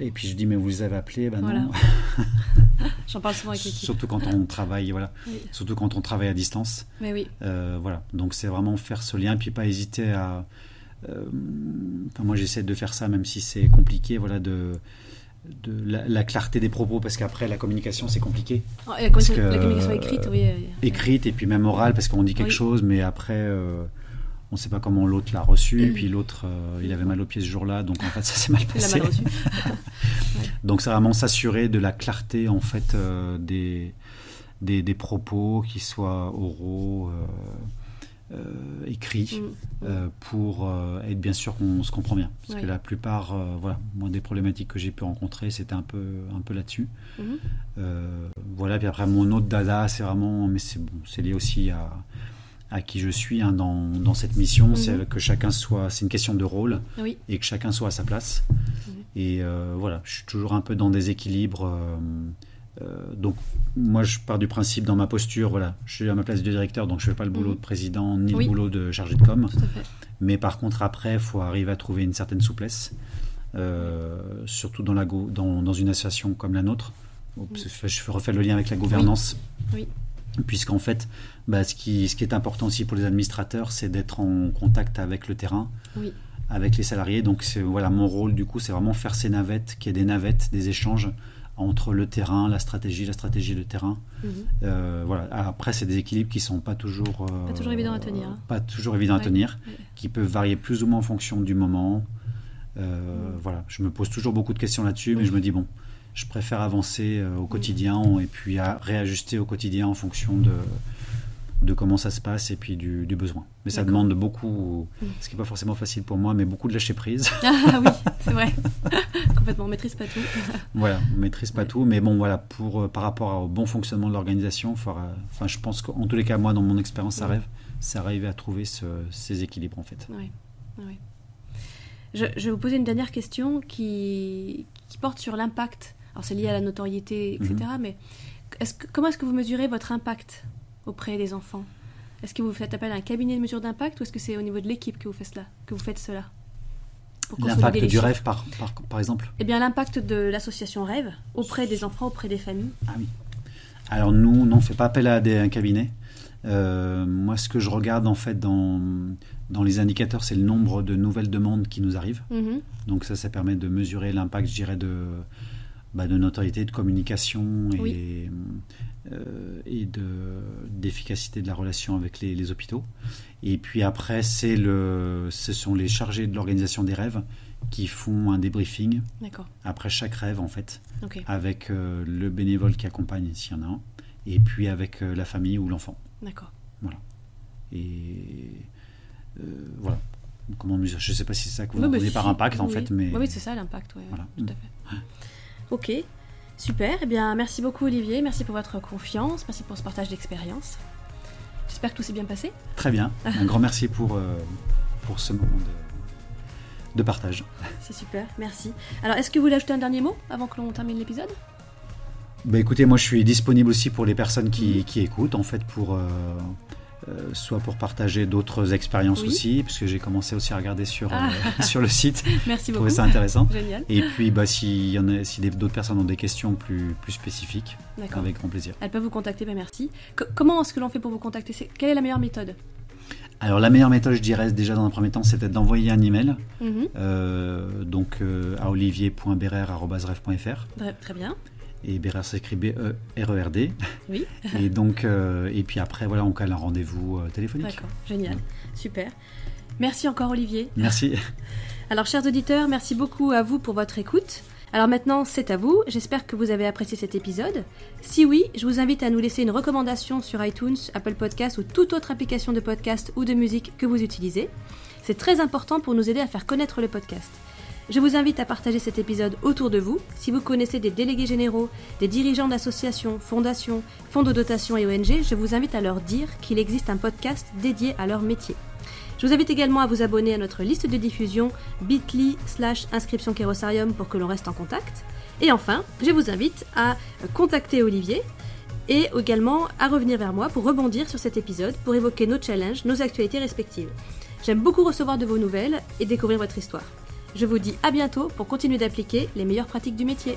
Et puis je dis mais vous les avez appelés, ben non. J'en parle souvent avec l'équipe. Surtout quand on travaille, voilà. Surtout quand on travaille à distance. Mais oui. voilà. Donc c'est vraiment faire ce lien, puis pas hésiter à euh, moi, j'essaie de faire ça, même si c'est compliqué, voilà, de, de la, clarté des propos, parce qu'après, la communication, c'est compliqué. Oh, la, communication écrite, oui. Euh, écrite, et puis même orale, parce qu'on dit quelque chose, mais après, euh, on ne sait pas comment l'autre l'a reçu, et puis l'autre, il avait mal aux pieds ce jour-là, donc en fait, ça s'est mal passé. mal reçu. Donc, c'est vraiment s'assurer de la clarté, en fait, des, des, des, propos, qu'ils soient oraux euh, écrit mm. euh, pour euh, être bien sûr qu'on se comprend bien. Parce que la plupart, voilà, moi des problématiques que j'ai pu rencontrer, c'était un peu, un peu là-dessus. Mm-hmm. voilà, puis après mon autre dada, c'est vraiment, mais c'est bon, c'est lié aussi à, à qui je suis hein, dans, dans, cette mission, c'est mm-hmm. que chacun soit, c'est une question de rôle et que chacun soit à sa place. Mm-hmm. Et voilà, je suis toujours un peu dans des équilibres. Euh, donc, moi, je pars du principe dans ma posture, voilà, je suis à ma place de directeur, donc je ne fais pas le boulot mhm. de président ni le boulot de chargé de com. Mais par contre, après, il faut arriver à trouver une certaine souplesse, euh, surtout dans, la dans, dans, une association comme la nôtre. Je refais le lien avec la gouvernance. Oui. Puisqu'en fait, bah, ce, qui, ce qui est important aussi pour les administrateurs, c'est d'être en contact avec le terrain, avec les salariés. Donc, voilà, mon rôle, du coup, c'est vraiment faire ces navettes, qu'il y ait des navettes, des échanges entre le terrain, la stratégie, la stratégie le terrain. Mhm. Euh, voilà. Après, c'est des équilibres qui sont pas toujours pas toujours évidents à tenir. Hein. Pas toujours évidents à tenir, qui peuvent varier plus ou moins en fonction du moment. Euh, mhm. Voilà. Je me pose toujours beaucoup de questions là-dessus, mais je me dis bon, je préfère avancer euh, au mhm. quotidien et puis à réajuster au quotidien en fonction de de comment ça se passe et puis du, besoin. Mais ça demande beaucoup, mm. ce qui n'est pas forcément facile pour moi, mais beaucoup de lâcher prise. Ah oui, c'est vrai. Complètement, on maîtrise pas tout. voilà, on maîtrise pas tout, mais bon, voilà, pour, euh, par rapport au bon fonctionnement de l'organisation, enfin, je pense qu'en tous les cas, moi, dans mon expérience, ça rêve, c'est arriver à trouver ces équilibres en fait. Oui, oui. Je, vais vous poser une dernière question qui, qui porte sur l'impact. Alors c'est lié à la notoriété, etc. Mm-hmm. Mais que, comment est-ce que vous mesurez votre impact auprès des enfants Est-ce que vous faites appel à un cabinet de mesure d'impact ou est-ce que c'est au niveau de l'équipe que vous faites cela, que vous faites cela L'impact du rêve, par, par, exemple? Eh bien, l'impact de l'association Rêve auprès des enfants, auprès des familles. Ah oui. Alors, nous, on ne fait pas appel à des, un cabinet. Euh, moi, ce que je regarde en fait dans, dans les indicateurs, c'est le nombre de nouvelles demandes qui nous arrivent. Mhm. Donc ça, ça permet de mesurer l'impact, je dirais, de, bah, de notoriété, de communication et, et de, d'efficacité de la relation avec les, les hôpitaux. Et puis après, c'est le, ce sont les chargés de l'organisation des rêves qui font un débriefing après chaque rêve en fait, avec euh, le bénévole qui accompagne s'il y en a un, et puis avec euh, la famille ou l'enfant. D'accord. Voilà. Et euh, voilà. Comment Je ne sais pas si c'est ça que vous entendez par impact en fait, mais. Oui, c'est ça l'impact, voilà. tout à fait. Ok, super. Eh bien, merci beaucoup Olivier, merci pour votre confiance, merci pour ce partage d'expérience. J'espère que tout s'est bien passé. Très bien. Un grand merci pour, euh, pour ce moment de, de partage. C'est super, merci. Alors, est-ce que vous voulez ajouter un dernier mot avant que l'on termine l'épisode? Bah, Écoutez, moi je suis disponible aussi pour les personnes qui, mhm. qui écoutent, en fait, pour. Euh, euh, soit pour partager d'autres expériences aussi, puisque j'ai commencé aussi à regarder sur, ah. euh, sur le site. Merci beaucoup. ça intéressant. Génial. Et puis, bah, si, y en a, si d'autres personnes ont des questions plus, plus spécifiques, avec grand plaisir. Elles peuvent vous contacter, bah, merci. comment est-ce que l'on fait pour vous contacter? Quelle est la meilleure méthode? Alors la meilleure méthode, je dirais déjà dans un premier temps, c'est peut-être d'envoyer un email, mhm. euh, donc à olivier.berer.fr. Très bien. Et Bérard s'écrit B-E-R-E-R-D. Oui. et donc, euh, et puis après, voilà, on cale un rendez-vous euh, téléphonique. D'accord, génial, super. Merci encore, Olivier. Merci. Alors, chers auditeurs, merci beaucoup à vous pour votre écoute. Alors maintenant, c'est à vous. J'espère que vous avez apprécié cet épisode. Si oui, je vous invite à nous laisser une recommandation sur iTunes, Apple Podcasts ou toute autre application de podcast ou de musique que vous utilisez. C'est très important pour nous aider à faire connaître le podcast. Je vous invite à partager cet épisode autour de vous. Si vous connaissez des délégués généraux, des dirigeants d'associations, fondations, fonds de dotation et ONG, je vous invite à leur dire qu'il existe un podcast dédié à leur métier. Je vous invite également à vous abonner à notre liste de diffusion bit.ly slash inscription pour que l'on reste en contact. Et enfin, je vous invite à contacter Olivier et également à revenir vers moi pour rebondir sur cet épisode, pour évoquer nos challenges, nos actualités respectives. J'aime beaucoup recevoir de vos nouvelles et découvrir votre histoire. Je vous dis à bientôt pour continuer d'appliquer les meilleures pratiques du métier.